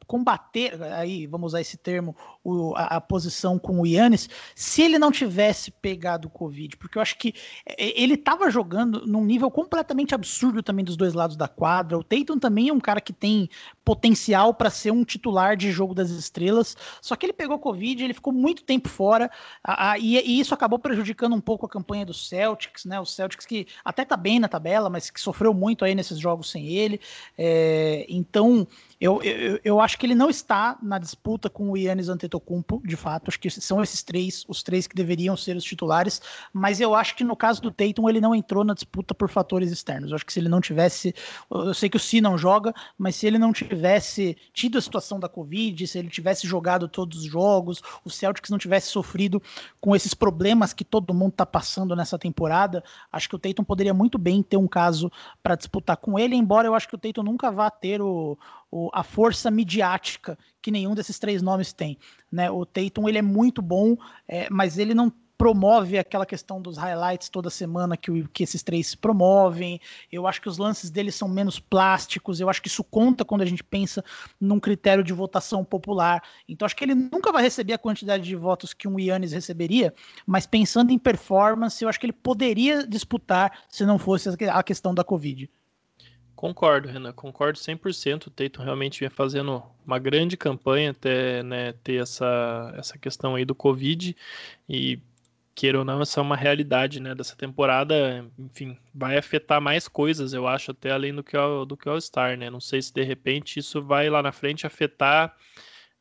combater, aí vamos usar esse termo, o, a, a, posição com o Yannis, se ele não tivesse pegado o Covid, porque eu acho que é, ele estava jogando num nível completamente absurdo também dos dois lados da quadra. O Tatum também é um cara que tem potencial para ser um titular de jogo das estrelas, só que ele pegou Covid, ele ficou muito tempo fora, a, a, e, e, isso acabou prejudicando um pouco a campanha do Celtics, né? O Celtics que até tá bem na tabela, mas que sofreu muito aí nesses jogos sem ele. É, então, eu, eu, eu acho que ele não está na disputa com o Yannis Antetokounmpo, de fato. Acho que são esses três, os três que deveriam ser os titulares. Mas eu acho que no caso do Tatum, ele não entrou na disputa por fatores externos. Eu acho que se ele não tivesse. Eu sei que o Si não joga, mas se ele não tivesse tido a situação da Covid, se ele tivesse jogado todos os jogos, o Celtics não tivesse sofrido com esses problemas que todo mundo está passando nessa temporada, acho que o Tatum poderia muito bem ter um caso para disputar com ele, embora eu acho que o Tatum nunca vá ter o, o, a força midiática que nenhum desses três nomes tem. Né? O Tatum ele é muito bom, é, mas ele não promove aquela questão dos highlights toda semana que, que esses três promovem. Eu acho que os lances dele são menos plásticos. Eu acho que isso conta quando a gente pensa num critério de votação popular. Então acho que ele nunca vai receber a quantidade de votos que um Yannis receberia, mas pensando em performance, eu acho que ele poderia disputar se não fosse a questão da Covid. Concordo, Renan, concordo 100%. O Tatum realmente vem fazendo uma grande campanha até né, ter essa, essa questão aí do Covid e queira ou não, essa é uma realidade né, dessa temporada. Enfim, vai afetar mais coisas, eu acho, até além do que o, do que o All-Star, né? Não sei se de repente isso vai lá na frente afetar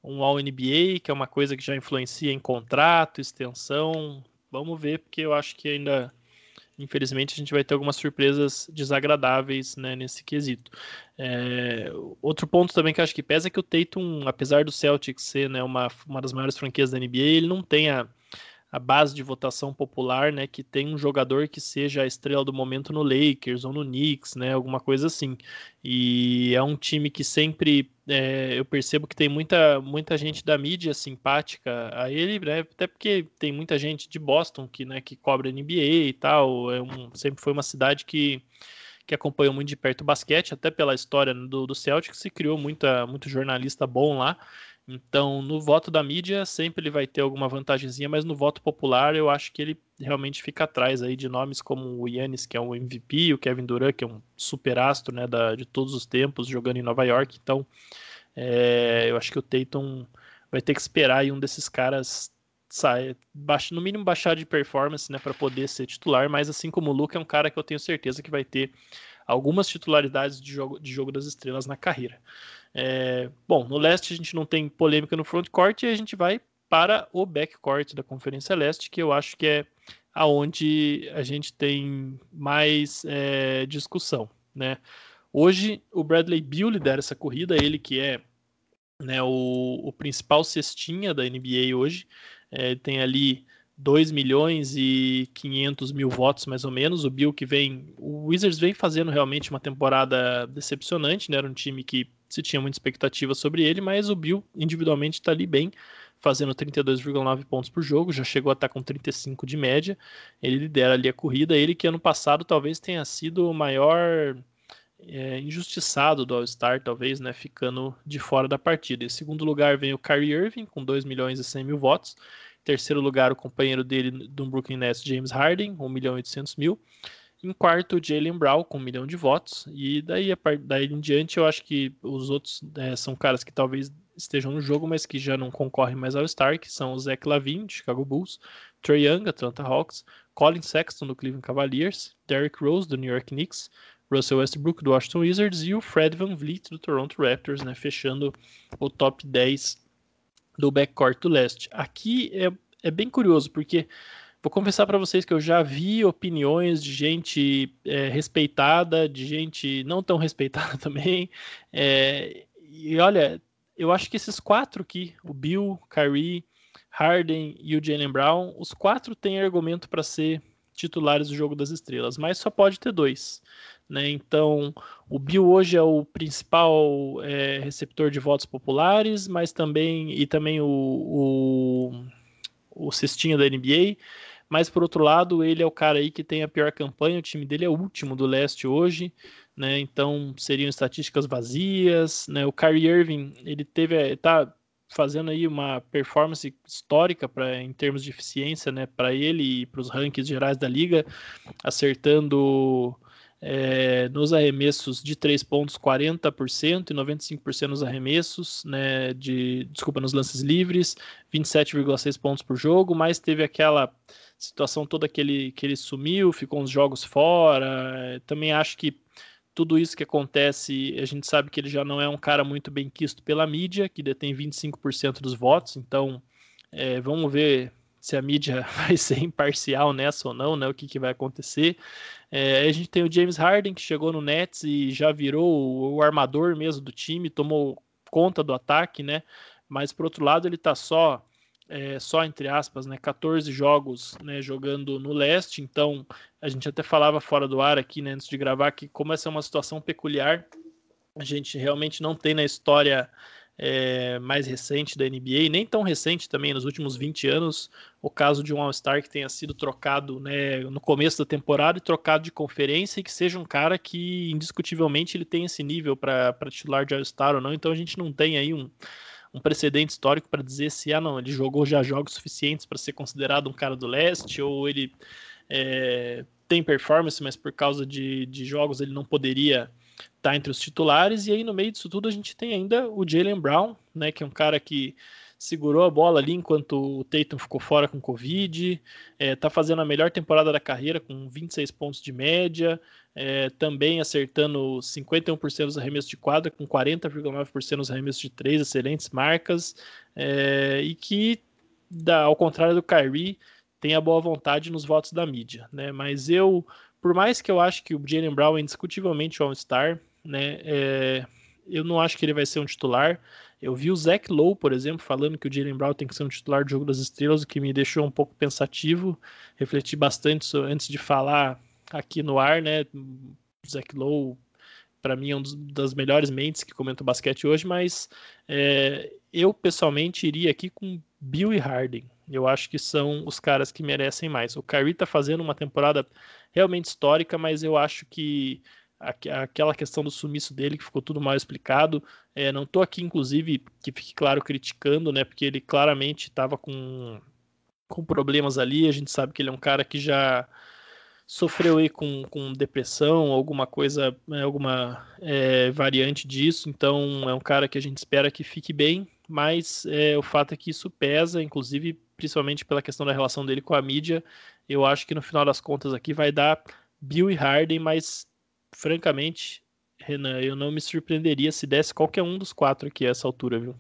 um All-NBA, que é uma coisa que já influencia em contrato, extensão. Vamos ver, porque eu acho que ainda infelizmente a gente vai ter algumas surpresas desagradáveis né, nesse quesito. É, outro ponto também que acho que pesa é que o Tatum, apesar do Celtics ser né, uma, uma das maiores franquias da NBA, ele não tem a, a base de votação popular, né, que tem um jogador que seja a estrela do momento no Lakers ou no Knicks, né, alguma coisa assim. E é um time que sempre é, eu percebo que tem muita, muita gente da mídia simpática a ele, né, até porque tem muita gente de Boston que, né, que cobra NBA e tal. É um, sempre foi uma cidade que que acompanhou muito de perto o basquete, até pela história do, do Celtics, se criou muita, muito jornalista bom lá. Então, no voto da mídia, sempre ele vai ter alguma vantagemzinha, mas no voto popular, eu acho que ele realmente fica atrás aí de nomes como o Yannis, que é um MVP, o Kevin Durant, que é um super astro né, da, de todos os tempos, jogando em Nova York. Então, é, eu acho que o Tatum vai ter que esperar aí um desses caras sair, no mínimo baixar de performance, né, para poder ser titular, mas assim como o Luca é um cara que eu tenho certeza que vai ter algumas titularidades de jogo, de jogo das estrelas na carreira. É, bom, no leste a gente não tem polêmica no frontcourt e a gente vai para o backcourt da Conferência Leste, que eu acho que é aonde a gente tem mais é, discussão, né? Hoje o Bradley Beal lidera essa corrida, ele que é né, o, o principal cestinha da NBA hoje, é, tem ali 2 milhões e 500 mil votos, mais ou menos. O Bill que vem. O Wizards vem fazendo realmente uma temporada decepcionante, né? Era um time que se tinha muita expectativa sobre ele, mas o Bill individualmente está ali bem, fazendo 32,9 pontos por jogo, já chegou a estar tá com 35 de média. Ele lidera ali a corrida, ele que ano passado talvez tenha sido o maior é, injustiçado do All-Star, talvez, né, ficando de fora da partida. Em segundo lugar vem o Kyrie Irving, com 2 milhões e 100 mil votos. Terceiro lugar, o companheiro dele do Brooklyn Nets, James Harden, 1 milhão e 800 mil. Em quarto, Jalen Brown, com um milhão de votos. E daí, daí em diante, eu acho que os outros é, são caras que talvez estejam no jogo, mas que já não concorrem mais ao Star, que são o Zach Lavine, de Chicago Bulls, Trey Young, Atlanta Hawks, Colin Sexton, do Cleveland Cavaliers, Derrick Rose, do New York Knicks, Russell Westbrook do Washington Wizards e o Fred Van Vliet do Toronto Raptors, né, fechando o top 10 do backcourt do leste. Aqui é, é bem curioso, porque vou confessar para vocês que eu já vi opiniões de gente é, respeitada, de gente não tão *laughs* respeitada também. É, e olha, eu acho que esses quatro aqui, o Bill, Kyrie, Harden e o Jalen Brown, os quatro têm argumento para ser titulares do jogo das estrelas, mas só pode ter dois. Né? Então, o Bill hoje é o principal é, receptor de votos populares, mas também e também o, o, o cestinho da NBA. Mas por outro lado, ele é o cara aí que tem a pior campanha. O time dele é o último do leste hoje, né? Então seriam estatísticas vazias, né? O Kyrie Irving ele teve, tá fazendo aí uma performance histórica para em termos de eficiência, né? Para ele e para os rankings gerais da liga, acertando é, nos arremessos de três pontos 40% e 95% nos arremessos, né, de, desculpa, nos lances livres, 27,6 pontos por jogo, mas teve aquela situação toda que ele, que ele sumiu, ficou uns jogos fora, também acho que tudo isso que acontece, a gente sabe que ele já não é um cara muito bem quisto pela mídia, que detém 25% dos votos, então é, vamos ver se a mídia *laughs* vai ser imparcial nessa ou não, né? O que, que vai acontecer. É, a gente tem o James Harden, que chegou no Nets e já virou o, o armador mesmo do time, tomou conta do ataque, né? Mas por outro lado, ele tá só é, só entre aspas, né, 14 jogos né, jogando no leste, então a gente até falava fora do ar aqui, né, antes de gravar, que como essa é uma situação peculiar, a gente realmente não tem na história é, mais recente da NBA, nem tão recente também, nos últimos 20 anos, o caso de um All-Star que tenha sido trocado né, no começo da temporada e trocado de conferência e que seja um cara que indiscutivelmente ele tem esse nível para titular de All-Star ou não, então a gente não tem aí um, um precedente histórico para dizer se, ah, não, ele jogou já jogos suficientes para ser considerado um cara do leste, ou ele é, tem performance, mas por causa de, de jogos ele não poderia tá entre os titulares. E aí, no meio disso tudo, a gente tem ainda o Jalen Brown, né, que é um cara que segurou a bola ali enquanto o Tatum ficou fora com Covid, é, fazendo a melhor temporada da carreira com 26 pontos de média, é, também acertando 51% dos arremessos de quadra, com 40,9% dos arremessos de três, excelentes marcas, é, e que, da, ao contrário do Kyrie, tem a boa vontade nos votos da mídia, né? Mas eu, por mais que eu acho que o Jalen Brown é indiscutivelmente All-Star, né? É, eu não acho que ele vai ser um titular. Eu vi o Zach Lowe, por exemplo, falando que o Jalen Brown tem que ser um titular do jogo das estrelas, o que me deixou um pouco pensativo. Refleti bastante antes de falar aqui no ar, né? O Zach Lowe, para mim, é uma das melhores mentes que comenta o basquete hoje, mas é, eu pessoalmente iria aqui com Bill e Harden. Eu acho que são os caras que merecem mais. O Kyrie tá fazendo uma temporada realmente histórica, mas eu acho que aquela questão do sumiço dele, que ficou tudo mal explicado. É, não estou aqui, inclusive, que fique claro, criticando, né? Porque ele claramente estava com, com problemas ali. A gente sabe que ele é um cara que já sofreu aí com, com depressão, alguma coisa, né, alguma é, variante disso. Então é um cara que a gente espera que fique bem, mas é, o fato é que isso pesa, inclusive, principalmente pela questão da relação dele com a mídia. Eu acho que no final das contas aqui vai dar Bill e Harden, mas francamente, Renan, eu não me surpreenderia se desse qualquer um dos quatro aqui a essa altura, viu?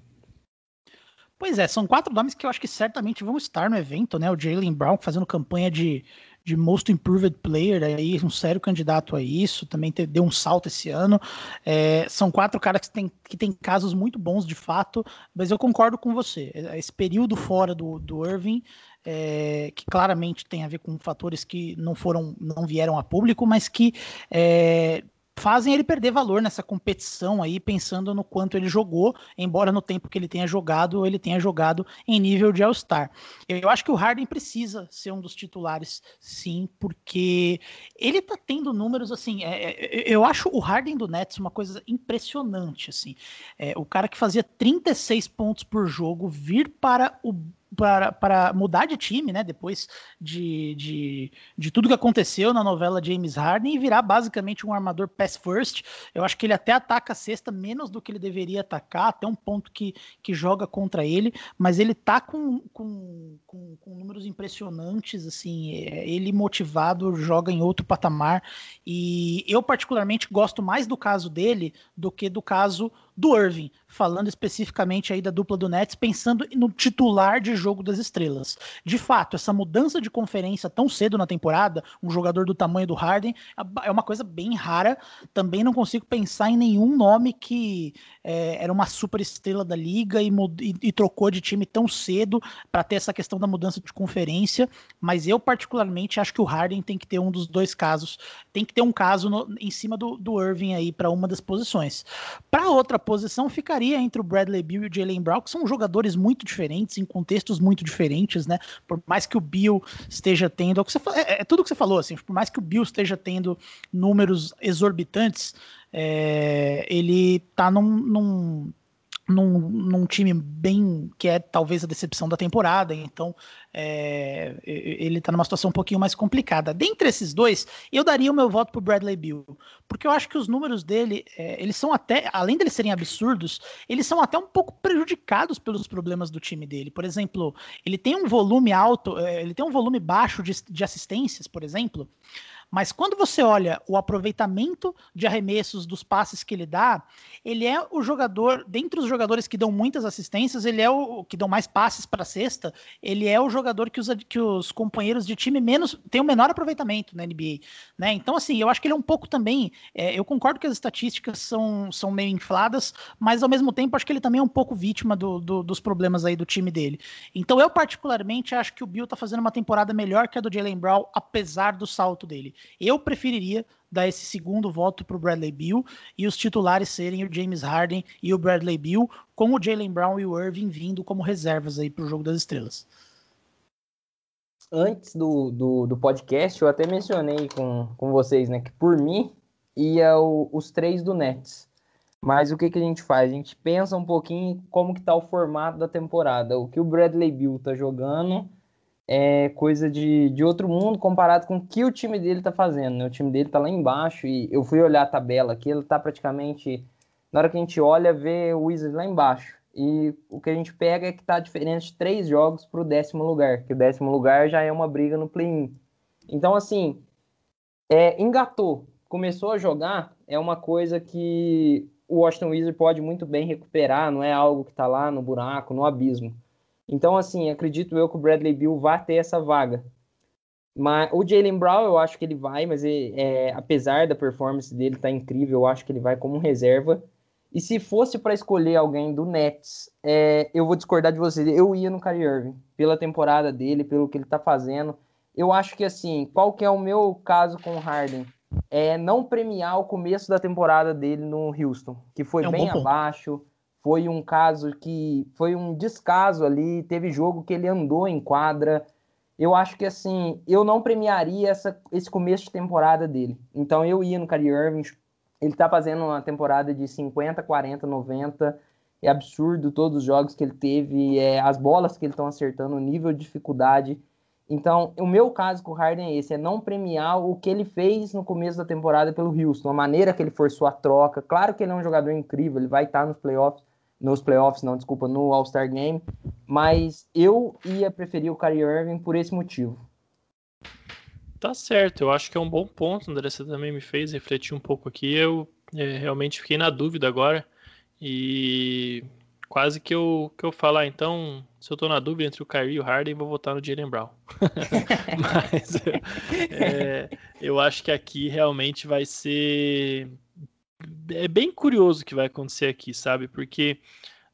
Pois é, são quatro nomes que eu acho que certamente vão estar no evento, né? O Jalen Brown fazendo campanha de, de Most Improved Player, aí um sério candidato a isso, também te, deu um salto esse ano. É, são quatro caras que têm que tem casos muito bons de fato, mas eu concordo com você. Esse período fora do, do Irving é, que claramente tem a ver com fatores que não foram, não vieram a público, mas que é, fazem ele perder valor nessa competição aí, pensando no quanto ele jogou, embora no tempo que ele tenha jogado, ele tenha jogado em nível de All-Star. Eu acho que o Harden precisa ser um dos titulares, sim, porque ele tá tendo números assim. É, é, eu acho o Harden do Nets uma coisa impressionante, assim. É, o cara que fazia 36 pontos por jogo vir para o para mudar de time, né? Depois de, de, de tudo que aconteceu na novela James Harden e virar basicamente um armador pass first. Eu acho que ele até ataca a cesta menos do que ele deveria atacar, até um ponto que, que joga contra ele, mas ele tá com, com, com, com números impressionantes, assim, é, ele motivado joga em outro patamar e eu particularmente gosto mais do caso dele do que do caso do Irving, falando especificamente aí da dupla do Nets, pensando no titular de jogo das estrelas. De fato, essa mudança de conferência tão cedo na temporada, um jogador do tamanho do Harden, é uma coisa bem rara. Também não consigo pensar em nenhum nome que é, era uma super estrela da liga e, e, e trocou de time tão cedo para ter essa questão da mudança de conferência. Mas eu, particularmente, acho que o Harden tem que ter um dos dois casos. Tem que ter um caso no, em cima do, do Irving aí para uma das posições. Para outra posição ficaria entre o Bradley Bill e o Jalen Brown, que são jogadores muito diferentes, em contextos muito diferentes, né? Por mais que o Bill esteja tendo. É, é, é tudo que você falou, assim, por mais que o Bill esteja tendo números exorbitantes, é, ele tá num, num num, num, time bem que é talvez a decepção da temporada, então é, ele está numa situação um pouquinho mais complicada. Dentre esses dois, eu daria o meu voto para Bradley Bill, porque eu acho que os números dele, é, eles são até, além de eles serem absurdos, eles são até um pouco prejudicados pelos problemas do time dele. Por exemplo, ele tem um volume alto, é, ele tem um volume baixo de, de assistências, por exemplo. Mas quando você olha o aproveitamento de arremessos dos passes que ele dá, ele é o jogador, dentre os jogadores que dão muitas assistências, ele é o que dão mais passes para a cesta, ele é o jogador que, usa, que os companheiros de time menos tem o menor aproveitamento na NBA. Né? Então, assim, eu acho que ele é um pouco também. É, eu concordo que as estatísticas são, são meio infladas, mas ao mesmo tempo acho que ele também é um pouco vítima do, do, dos problemas aí do time dele. Então, eu particularmente acho que o Bill tá fazendo uma temporada melhor que a do Jalen Brown, apesar do salto dele. Eu preferiria dar esse segundo voto para o Bradley Bill e os titulares serem o James Harden e o Bradley Bill, com o Jalen Brown e o Irving vindo como reservas aí para o jogo das estrelas. Antes do, do, do, podcast, eu até mencionei com, com vocês, né, que por mim ia o, os três do Nets. Mas o que, que a gente faz? A gente pensa um pouquinho como que tá o formato da temporada. O que o Bradley Bill tá jogando é coisa de, de outro mundo comparado com o que o time dele tá fazendo, né? O time dele tá lá embaixo e eu fui olhar a tabela aqui, ele tá praticamente... Na hora que a gente olha, vê o Wizards lá embaixo. E o que a gente pega é que tá diferente de três jogos pro décimo lugar, que o décimo lugar já é uma briga no play-in. Então, assim, é, engatou, começou a jogar, é uma coisa que o Washington Wizards pode muito bem recuperar, não é algo que tá lá no buraco, no abismo. Então, assim, acredito eu que o Bradley Bill vai ter essa vaga. Mas o Jalen Brown, eu acho que ele vai, mas ele, é, apesar da performance dele estar tá incrível, eu acho que ele vai como reserva. E se fosse para escolher alguém do Nets, é, eu vou discordar de você. Eu ia no Kyrie Irving, pela temporada dele, pelo que ele está fazendo. Eu acho que assim, qual que é o meu caso com o Harden? É não premiar o começo da temporada dele no Houston, que foi é um bem abaixo foi um caso que foi um descaso ali, teve jogo que ele andou em quadra. Eu acho que assim, eu não premiaria essa, esse começo de temporada dele. Então eu ia no Kyrie Irving, ele tá fazendo uma temporada de 50, 40, 90. É absurdo todos os jogos que ele teve, é, as bolas que ele estão acertando, o nível de dificuldade. Então, o meu caso com o Harden é esse, é não premiar o que ele fez no começo da temporada pelo Houston, a maneira que ele forçou a troca. Claro que ele é um jogador incrível, ele vai estar nos playoffs, nos playoffs, não, desculpa, no All-Star Game, mas eu ia preferir o Kyrie Irving por esse motivo. Tá certo, eu acho que é um bom ponto, André, você também me fez refletir um pouco aqui, eu é, realmente fiquei na dúvida agora, e quase que eu, que eu falar, então, se eu tô na dúvida entre o Kyrie e o Harden, vou votar no Jalen Brown. *laughs* Mas *laughs* é, eu acho que aqui realmente vai ser é bem curioso o que vai acontecer aqui, sabe? Porque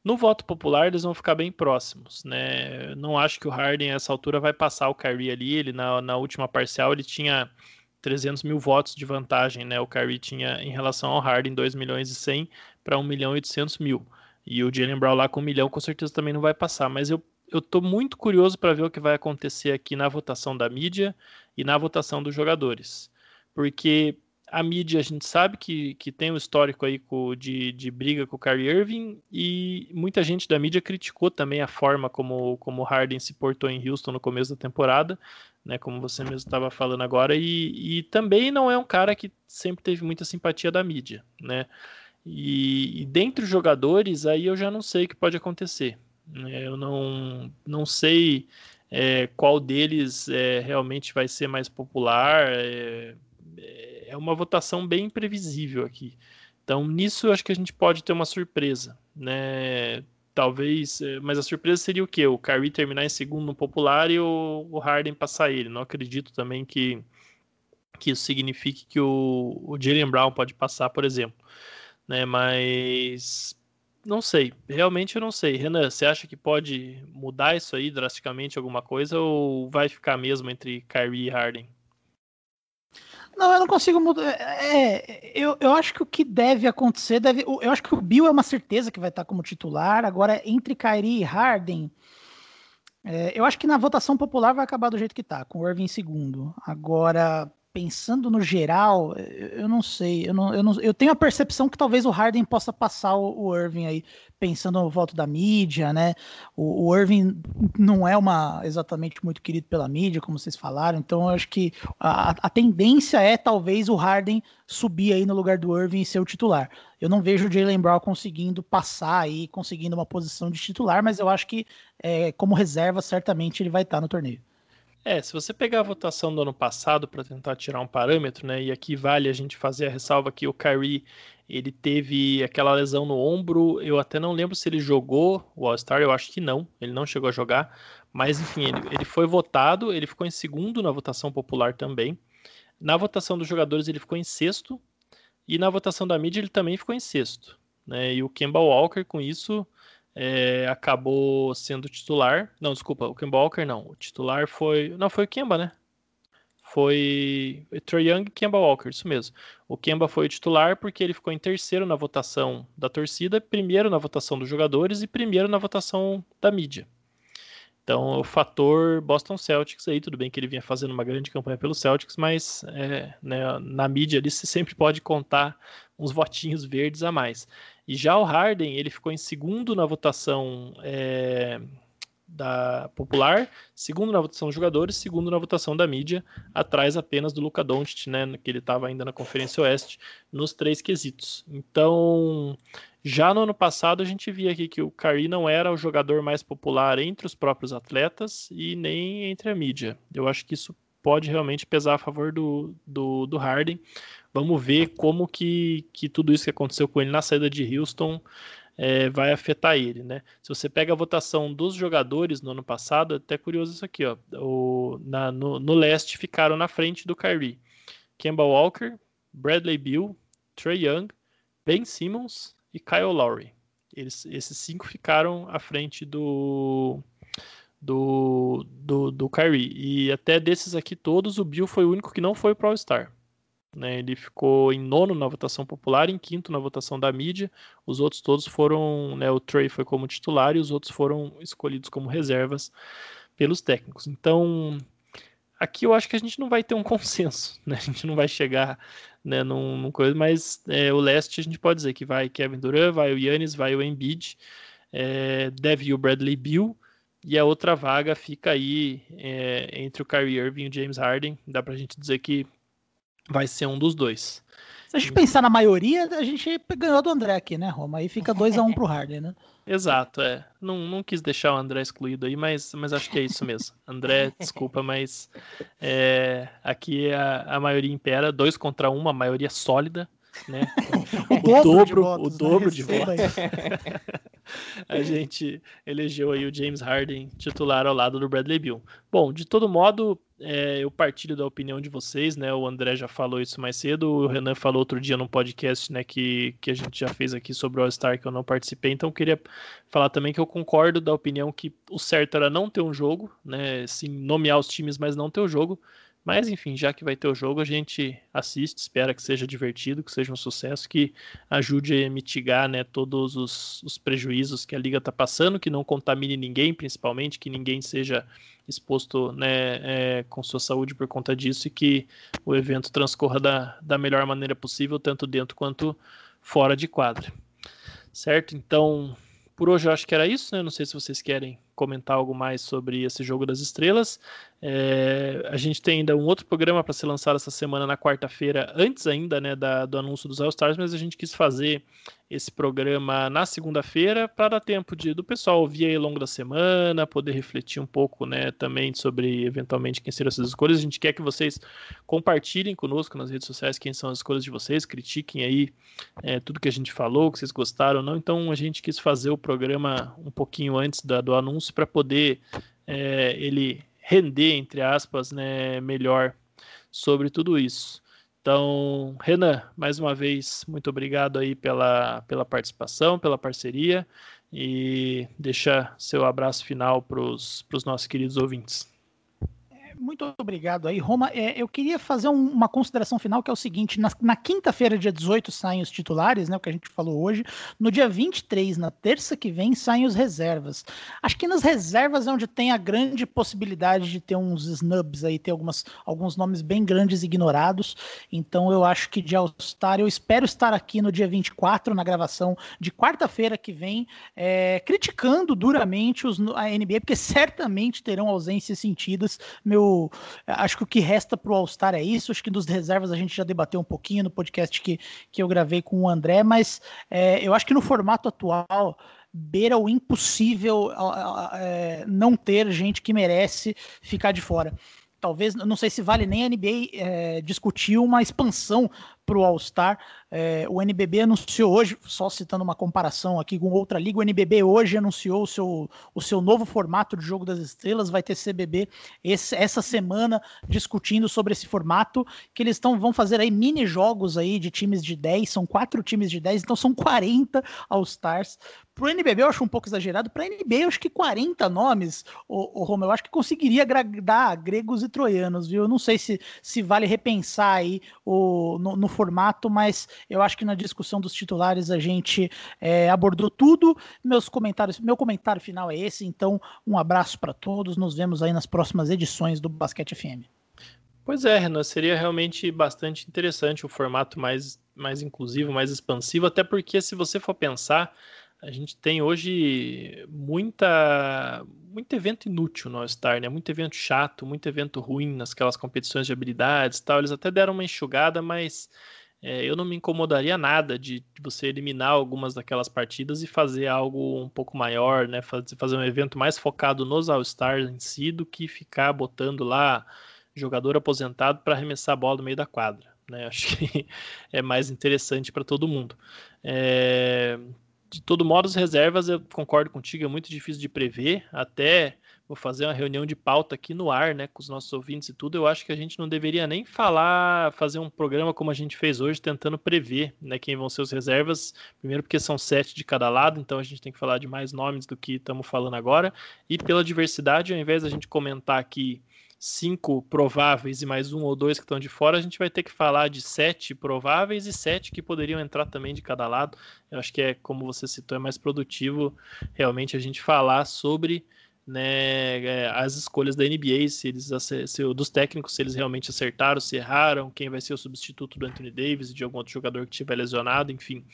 no voto popular eles vão ficar bem próximos, né? Não acho que o Harden a essa altura vai passar o Kyrie ali. Ele na, na última parcial ele tinha 300 mil votos de vantagem, né? O Kyrie tinha em relação ao Harden 2 milhões e 100 para 1 milhão e 800 mil. E o Jalen Brown lá com 1 milhão com certeza também não vai passar. Mas eu, eu tô muito curioso para ver o que vai acontecer aqui na votação da mídia e na votação dos jogadores. Porque a mídia a gente sabe que, que tem um histórico aí de, de briga com o Kyrie Irving e muita gente da mídia criticou também a forma como, como Harden se portou em Houston no começo da temporada, né, como você mesmo estava falando agora, e, e também não é um cara que sempre teve muita simpatia da mídia, né? E, e dentre os jogadores, aí eu já não sei o que pode acontecer. Né? Eu não, não sei é, qual deles é, realmente vai ser mais popular. É, é uma votação bem imprevisível aqui. Então, nisso eu acho que a gente pode ter uma surpresa, né? Talvez, é, mas a surpresa seria o quê? O Kyrie terminar em segundo no popular e o, o Harden passar ele. Não acredito também que, que isso signifique que o, o Jalen Brown pode passar, por exemplo. Né? Mas não sei, realmente eu não sei. Renan, você acha que pode mudar isso aí drasticamente alguma coisa ou vai ficar mesmo entre Kyrie e Harden? Não, eu não consigo mudar. É, é, eu, eu acho que o que deve acontecer deve. Eu acho que o Bill é uma certeza que vai estar como titular. Agora, entre Kyrie e Harden, é, eu acho que na votação popular vai acabar do jeito que tá, com o Irving em segundo. Agora, pensando no geral, eu não sei. Eu, não, eu, não, eu tenho a percepção que talvez o Harden possa passar o, o Irving aí, pensando no voto da mídia, né? O, o, Irving não é uma exatamente muito querido pela mídia, como vocês falaram, então eu acho que a, a tendência é talvez o Harden subir aí no lugar do Irving e ser o titular. Eu não vejo o Jalen Brown conseguindo passar aí, conseguindo uma posição de titular, mas eu acho que é, como reserva, certamente ele vai estar no torneio. É, se você pegar a votação do ano passado para tentar tirar um parâmetro, né? E aqui vale a gente fazer a ressalva que o Kyrie ele teve aquela lesão no ombro. Eu até não lembro se ele jogou o All-Star, eu acho que não, ele não chegou a jogar. Mas enfim, ele, ele foi votado, ele ficou em segundo na votação popular também. Na votação dos jogadores ele ficou em sexto. E na votação da mídia ele também ficou em sexto. Né? E o Kemba Walker, com isso, é, acabou sendo titular. Não, desculpa, o Kemba Walker não. O titular foi. Não, foi o Kemba, né? Foi Trey Young e Kemba Walker, isso mesmo. O Kemba foi o titular porque ele ficou em terceiro na votação da torcida, primeiro na votação dos jogadores e primeiro na votação da mídia. Então, o fator Boston Celtics aí, tudo bem que ele vinha fazendo uma grande campanha pelo Celtics, mas é, né, na mídia ali você sempre pode contar uns votinhos verdes a mais. E já o Harden, ele ficou em segundo na votação é, da popular, segundo na votação dos jogadores, segundo na votação da mídia, atrás apenas do Luca Doncic, né, que ele estava ainda na Conferência Oeste, nos três quesitos. Então, já no ano passado a gente via aqui que o Curry não era o jogador mais popular entre os próprios atletas e nem entre a mídia. Eu acho que isso pode realmente pesar a favor do, do, do Harden. Vamos ver como que, que tudo isso que aconteceu com ele na saída de Houston é, vai afetar ele, né? Se você pega a votação dos jogadores no ano passado, é até curioso isso aqui, ó. O, na, no, no leste ficaram na frente do Kyrie. Kemba Walker, Bradley Beal, Trey Young, Ben Simmons, e Kyle Lowry. Eles, esses cinco ficaram à frente do, do, do, do Kyrie. E até desses aqui todos, o Bill foi o único que não foi pro All-Star. Né, ele ficou em nono na votação popular, em quinto na votação da mídia. Os outros todos foram, né, o Trey foi como titular e os outros foram escolhidos como reservas pelos técnicos. Então, aqui eu acho que a gente não vai ter um *laughs* consenso, né? A gente não vai chegar né, num, num coisa, mas é, o leste a gente pode dizer que vai Kevin Durant, vai o Yannis, vai o Embiid, é, deve ir o Bradley Bill, e a outra vaga fica aí é, entre o Kyrie Irving e o James Harden. Dá pra gente dizer que vai ser um dos dois. Se a gente pensar na maioria, a gente ganhou do André aqui, né, Roma? Aí fica 2 a 1 um pro Harden, né? *laughs* Exato, é. Não, não quis deixar o André excluído aí, mas, mas acho que é isso mesmo. André, *laughs* desculpa, mas é, aqui a, a maioria impera, dois contra uma, a maioria sólida, né? *laughs* o, o dobro, votos, o dobro né? de votos. A gente elegeu aí o James Harden titular ao lado do Bradley Bill. Bom, de todo modo, é, eu partilho da opinião de vocês, né? O André já falou isso mais cedo, o Renan falou outro dia no podcast, né, que, que a gente já fez aqui sobre o All-Star que eu não participei, então eu queria falar também que eu concordo da opinião que o certo era não ter um jogo, né? Sim, nomear os times, mas não ter o jogo. Mas enfim, já que vai ter o jogo, a gente assiste, espera que seja divertido, que seja um sucesso, que ajude a mitigar né, todos os, os prejuízos que a liga está passando, que não contamine ninguém, principalmente, que ninguém seja exposto né, é, com sua saúde por conta disso e que o evento transcorra da, da melhor maneira possível, tanto dentro quanto fora de quadra. Certo? Então, por hoje eu acho que era isso, né? Não sei se vocês querem comentar algo mais sobre esse jogo das estrelas. É, a gente tem ainda um outro programa para ser lançado essa semana na quarta-feira, antes ainda né, da, do anúncio dos All-Stars, mas a gente quis fazer esse programa na segunda-feira para dar tempo de, do pessoal ouvir aí ao longo da semana, poder refletir um pouco né, também sobre eventualmente quem serão essas escolhas. A gente quer que vocês compartilhem conosco nas redes sociais quem são as escolhas de vocês, critiquem aí é, tudo que a gente falou, que vocês gostaram ou não. Então a gente quis fazer o programa um pouquinho antes da, do anúncio para poder é, ele render, entre aspas, né, melhor sobre tudo isso. Então, Renan, mais uma vez, muito obrigado aí pela, pela participação, pela parceria e deixa seu abraço final para os nossos queridos ouvintes muito obrigado aí, Roma. É, eu queria fazer um, uma consideração final que é o seguinte: na, na quinta-feira, dia 18, saem os titulares, né? O que a gente falou hoje. No dia 23, na terça que vem, saem os reservas. Acho que nas reservas é onde tem a grande possibilidade de ter uns snubs aí, ter algumas, alguns nomes bem grandes ignorados. Então eu acho que de All-Star, eu espero estar aqui no dia 24, na gravação de quarta-feira que vem, é, criticando duramente os, a NBA, porque certamente terão ausências sentidas. Meu Acho que o que resta para o All-Star é isso. Acho que dos reservas a gente já debateu um pouquinho no podcast que, que eu gravei com o André, mas é, eu acho que no formato atual beira o impossível é, não ter gente que merece ficar de fora talvez, não sei se vale nem a NBA é, discutir uma expansão para o All-Star. É, o NBB anunciou hoje, só citando uma comparação aqui com outra liga, o NBB hoje anunciou o seu, o seu novo formato de jogo das estrelas, vai ter CBB esse, essa semana discutindo sobre esse formato, que eles tão, vão fazer aí mini jogos aí de times de 10, são quatro times de 10, então são 40 All-Stars. Pro NBB eu acho um pouco exagerado, para NBB eu acho que 40 nomes, o, o Roma, eu acho que conseguiria agradar gregos e troianos, viu? Eu não sei se, se vale repensar aí o, no, no formato, mas eu acho que na discussão dos titulares a gente é, abordou tudo. Meus comentários, meu comentário final é esse. Então, um abraço para todos. Nos vemos aí nas próximas edições do Basquete FM. Pois é, Renan, seria realmente bastante interessante o formato mais, mais inclusivo, mais expansivo, até porque se você for pensar, a gente tem hoje muita muito evento inútil no All-Star, né? Muito evento chato, muito evento ruim nasquelas competições de habilidades tal. Eles até deram uma enxugada, mas é, eu não me incomodaria nada de, de, você eliminar algumas daquelas partidas e fazer algo um pouco maior, né? Fazer, fazer um evento mais focado nos All-Stars em si do que ficar botando lá jogador aposentado para arremessar a bola no meio da quadra. Né? *laughs* Acho que é mais interessante para todo mundo. É... De todo modo, as reservas, eu concordo contigo, é muito difícil de prever. Até vou fazer uma reunião de pauta aqui no ar, né, com os nossos ouvintes e tudo, eu acho que a gente não deveria nem falar, fazer um programa como a gente fez hoje, tentando prever, né, quem vão ser os reservas. Primeiro porque são sete de cada lado, então a gente tem que falar de mais nomes do que estamos falando agora. E pela diversidade, ao invés da gente comentar aqui cinco prováveis e mais um ou dois que estão de fora, a gente vai ter que falar de sete prováveis e sete que poderiam entrar também de cada lado. Eu acho que é, como você citou, é mais produtivo realmente a gente falar sobre né, é, as escolhas da NBA, se eles se, dos técnicos, se eles realmente acertaram, se erraram, quem vai ser o substituto do Anthony Davis e de algum outro jogador que estiver lesionado, enfim,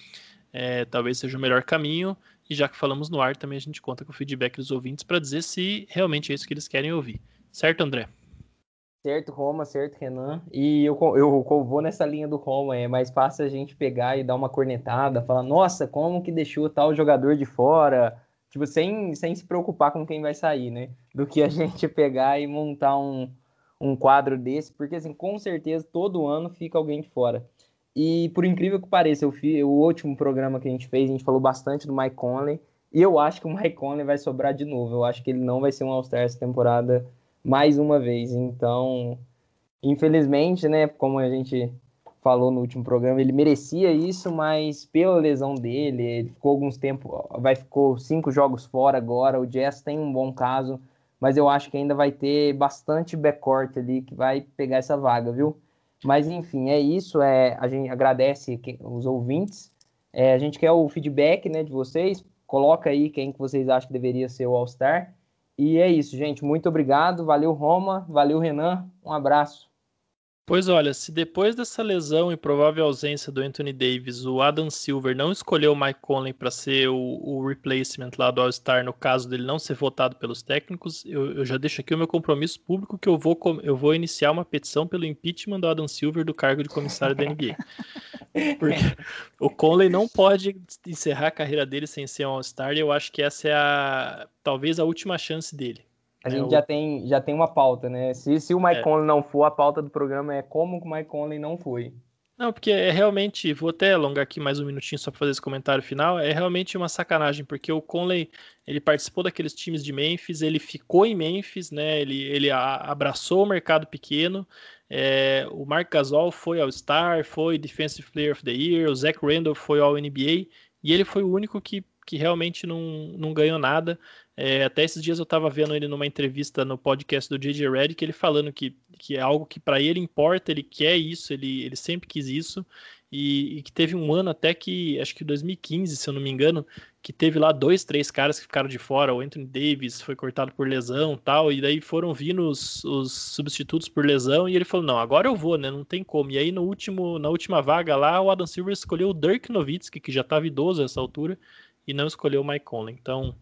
é, talvez seja o melhor caminho. E já que falamos no ar, também a gente conta com o feedback dos ouvintes para dizer se realmente é isso que eles querem ouvir. Certo, André? Certo, Roma, certo, Renan. E eu, eu, eu vou nessa linha do Roma. É mais fácil a gente pegar e dar uma cornetada, falar, nossa, como que deixou tal jogador de fora? tipo, sem, sem se preocupar com quem vai sair, né? Do que a *laughs* gente pegar e montar um, um quadro desse, porque assim, com certeza todo ano fica alguém de fora. E por incrível que pareça, eu fiz, o último programa que a gente fez, a gente falou bastante do Mike Conley, e eu acho que o Mike Conley vai sobrar de novo. Eu acho que ele não vai ser um All-Star essa temporada mais uma vez. Então, infelizmente, né, como a gente falou no último programa, ele merecia isso, mas pela lesão dele, ele ficou alguns tempos, vai ficou cinco jogos fora agora. O Jazz tem um bom caso, mas eu acho que ainda vai ter bastante backcourt ali que vai pegar essa vaga, viu? Mas enfim, é isso. É, a gente agradece os ouvintes. É, a gente quer o feedback né, de vocês. Coloca aí quem que vocês acham que deveria ser o All-Star. E é isso, gente. Muito obrigado. Valeu, Roma. Valeu, Renan. Um abraço. Pois olha, se depois dessa lesão e provável ausência do Anthony Davis, o Adam Silver não escolheu o Mike Conley para ser o, o, replacement lá do All-Star, no caso dele não ser votado pelos técnicos, eu, eu, já deixo aqui o meu compromisso público que eu vou, eu vou iniciar uma petição pelo impeachment do Adam Silver do cargo de comissário da NBA. *laughs* Porque *laughs* o Conley não pode encerrar a carreira dele sem ser um All-Star e eu acho que essa é a talvez a última chance dele. A gente é, já, tem, já tem uma pauta, né? Se, se o Mike é. Conley não for, a pauta do programa é como o Mike Conley não foi. Não, porque é realmente, vou até alongar aqui mais um minutinho só para fazer esse comentário final, é realmente uma sacanagem, porque o Conley, ele participou daqueles times de Memphis, ele ficou em Memphis, né, ele, ele abraçou o mercado pequeno, é, o Mark Gasol foi ao Star, foi Defensive Player of the Year, o Zach Randall foi ao NBA, e ele foi o único que, que realmente não, não ganhou nada, é, até esses dias eu estava vendo ele numa entrevista no podcast do JJ Redick, ele falando que, que é algo que para ele importa, ele quer isso, ele, ele sempre quis isso, e, e, que teve um ano até que, acho que 2015, se eu não me engano, que teve lá dois, três caras que ficaram de fora, o Anthony Davis foi cortado por lesão tal, e daí foram vindo os, os substitutos por lesão, e ele falou, não, agora eu vou, né, não tem como. E aí no último, na última vaga lá, o Adam Silver escolheu o Dirk Nowitzki, que já estava idoso nessa altura, e não escolheu o Mike Conley. Então,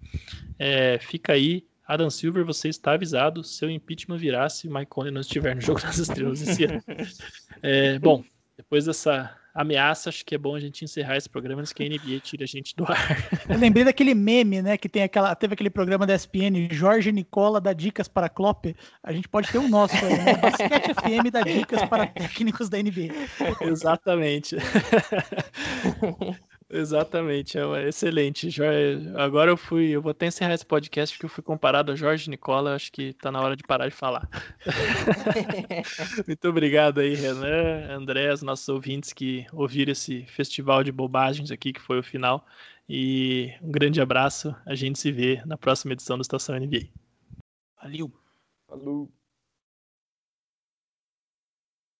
é, fica aí. Adam Silver, você está avisado. Seu impeachment virá se Mike Conley não estiver no *laughs* Jogo das Estrelas esse ano. *laughs* É, bom, depois dessa ameaça, acho que é bom a gente encerrar esse programa antes que a NBA tire a gente do ar. *laughs* Eu lembrei daquele meme, né, que tem aquela, teve aquele programa da ESPN, Jorge Nicola dá dicas para Klopp. A gente pode ter o um nosso aí, né? Basquete *laughs* FM dá dicas para técnicos da NBA. Exatamente. *laughs* Exatamente, é excelente. Agora eu fui, eu vou até encerrar esse podcast porque eu fui comparado a Jorge Nicola, acho que tá na hora de parar de falar. *laughs* Muito obrigado aí, Renan, André, os nossos ouvintes que ouviram esse festival de bobagens aqui que foi o final. E um grande abraço, a gente se vê na próxima edição do Estação NBA. Valeu. Falou.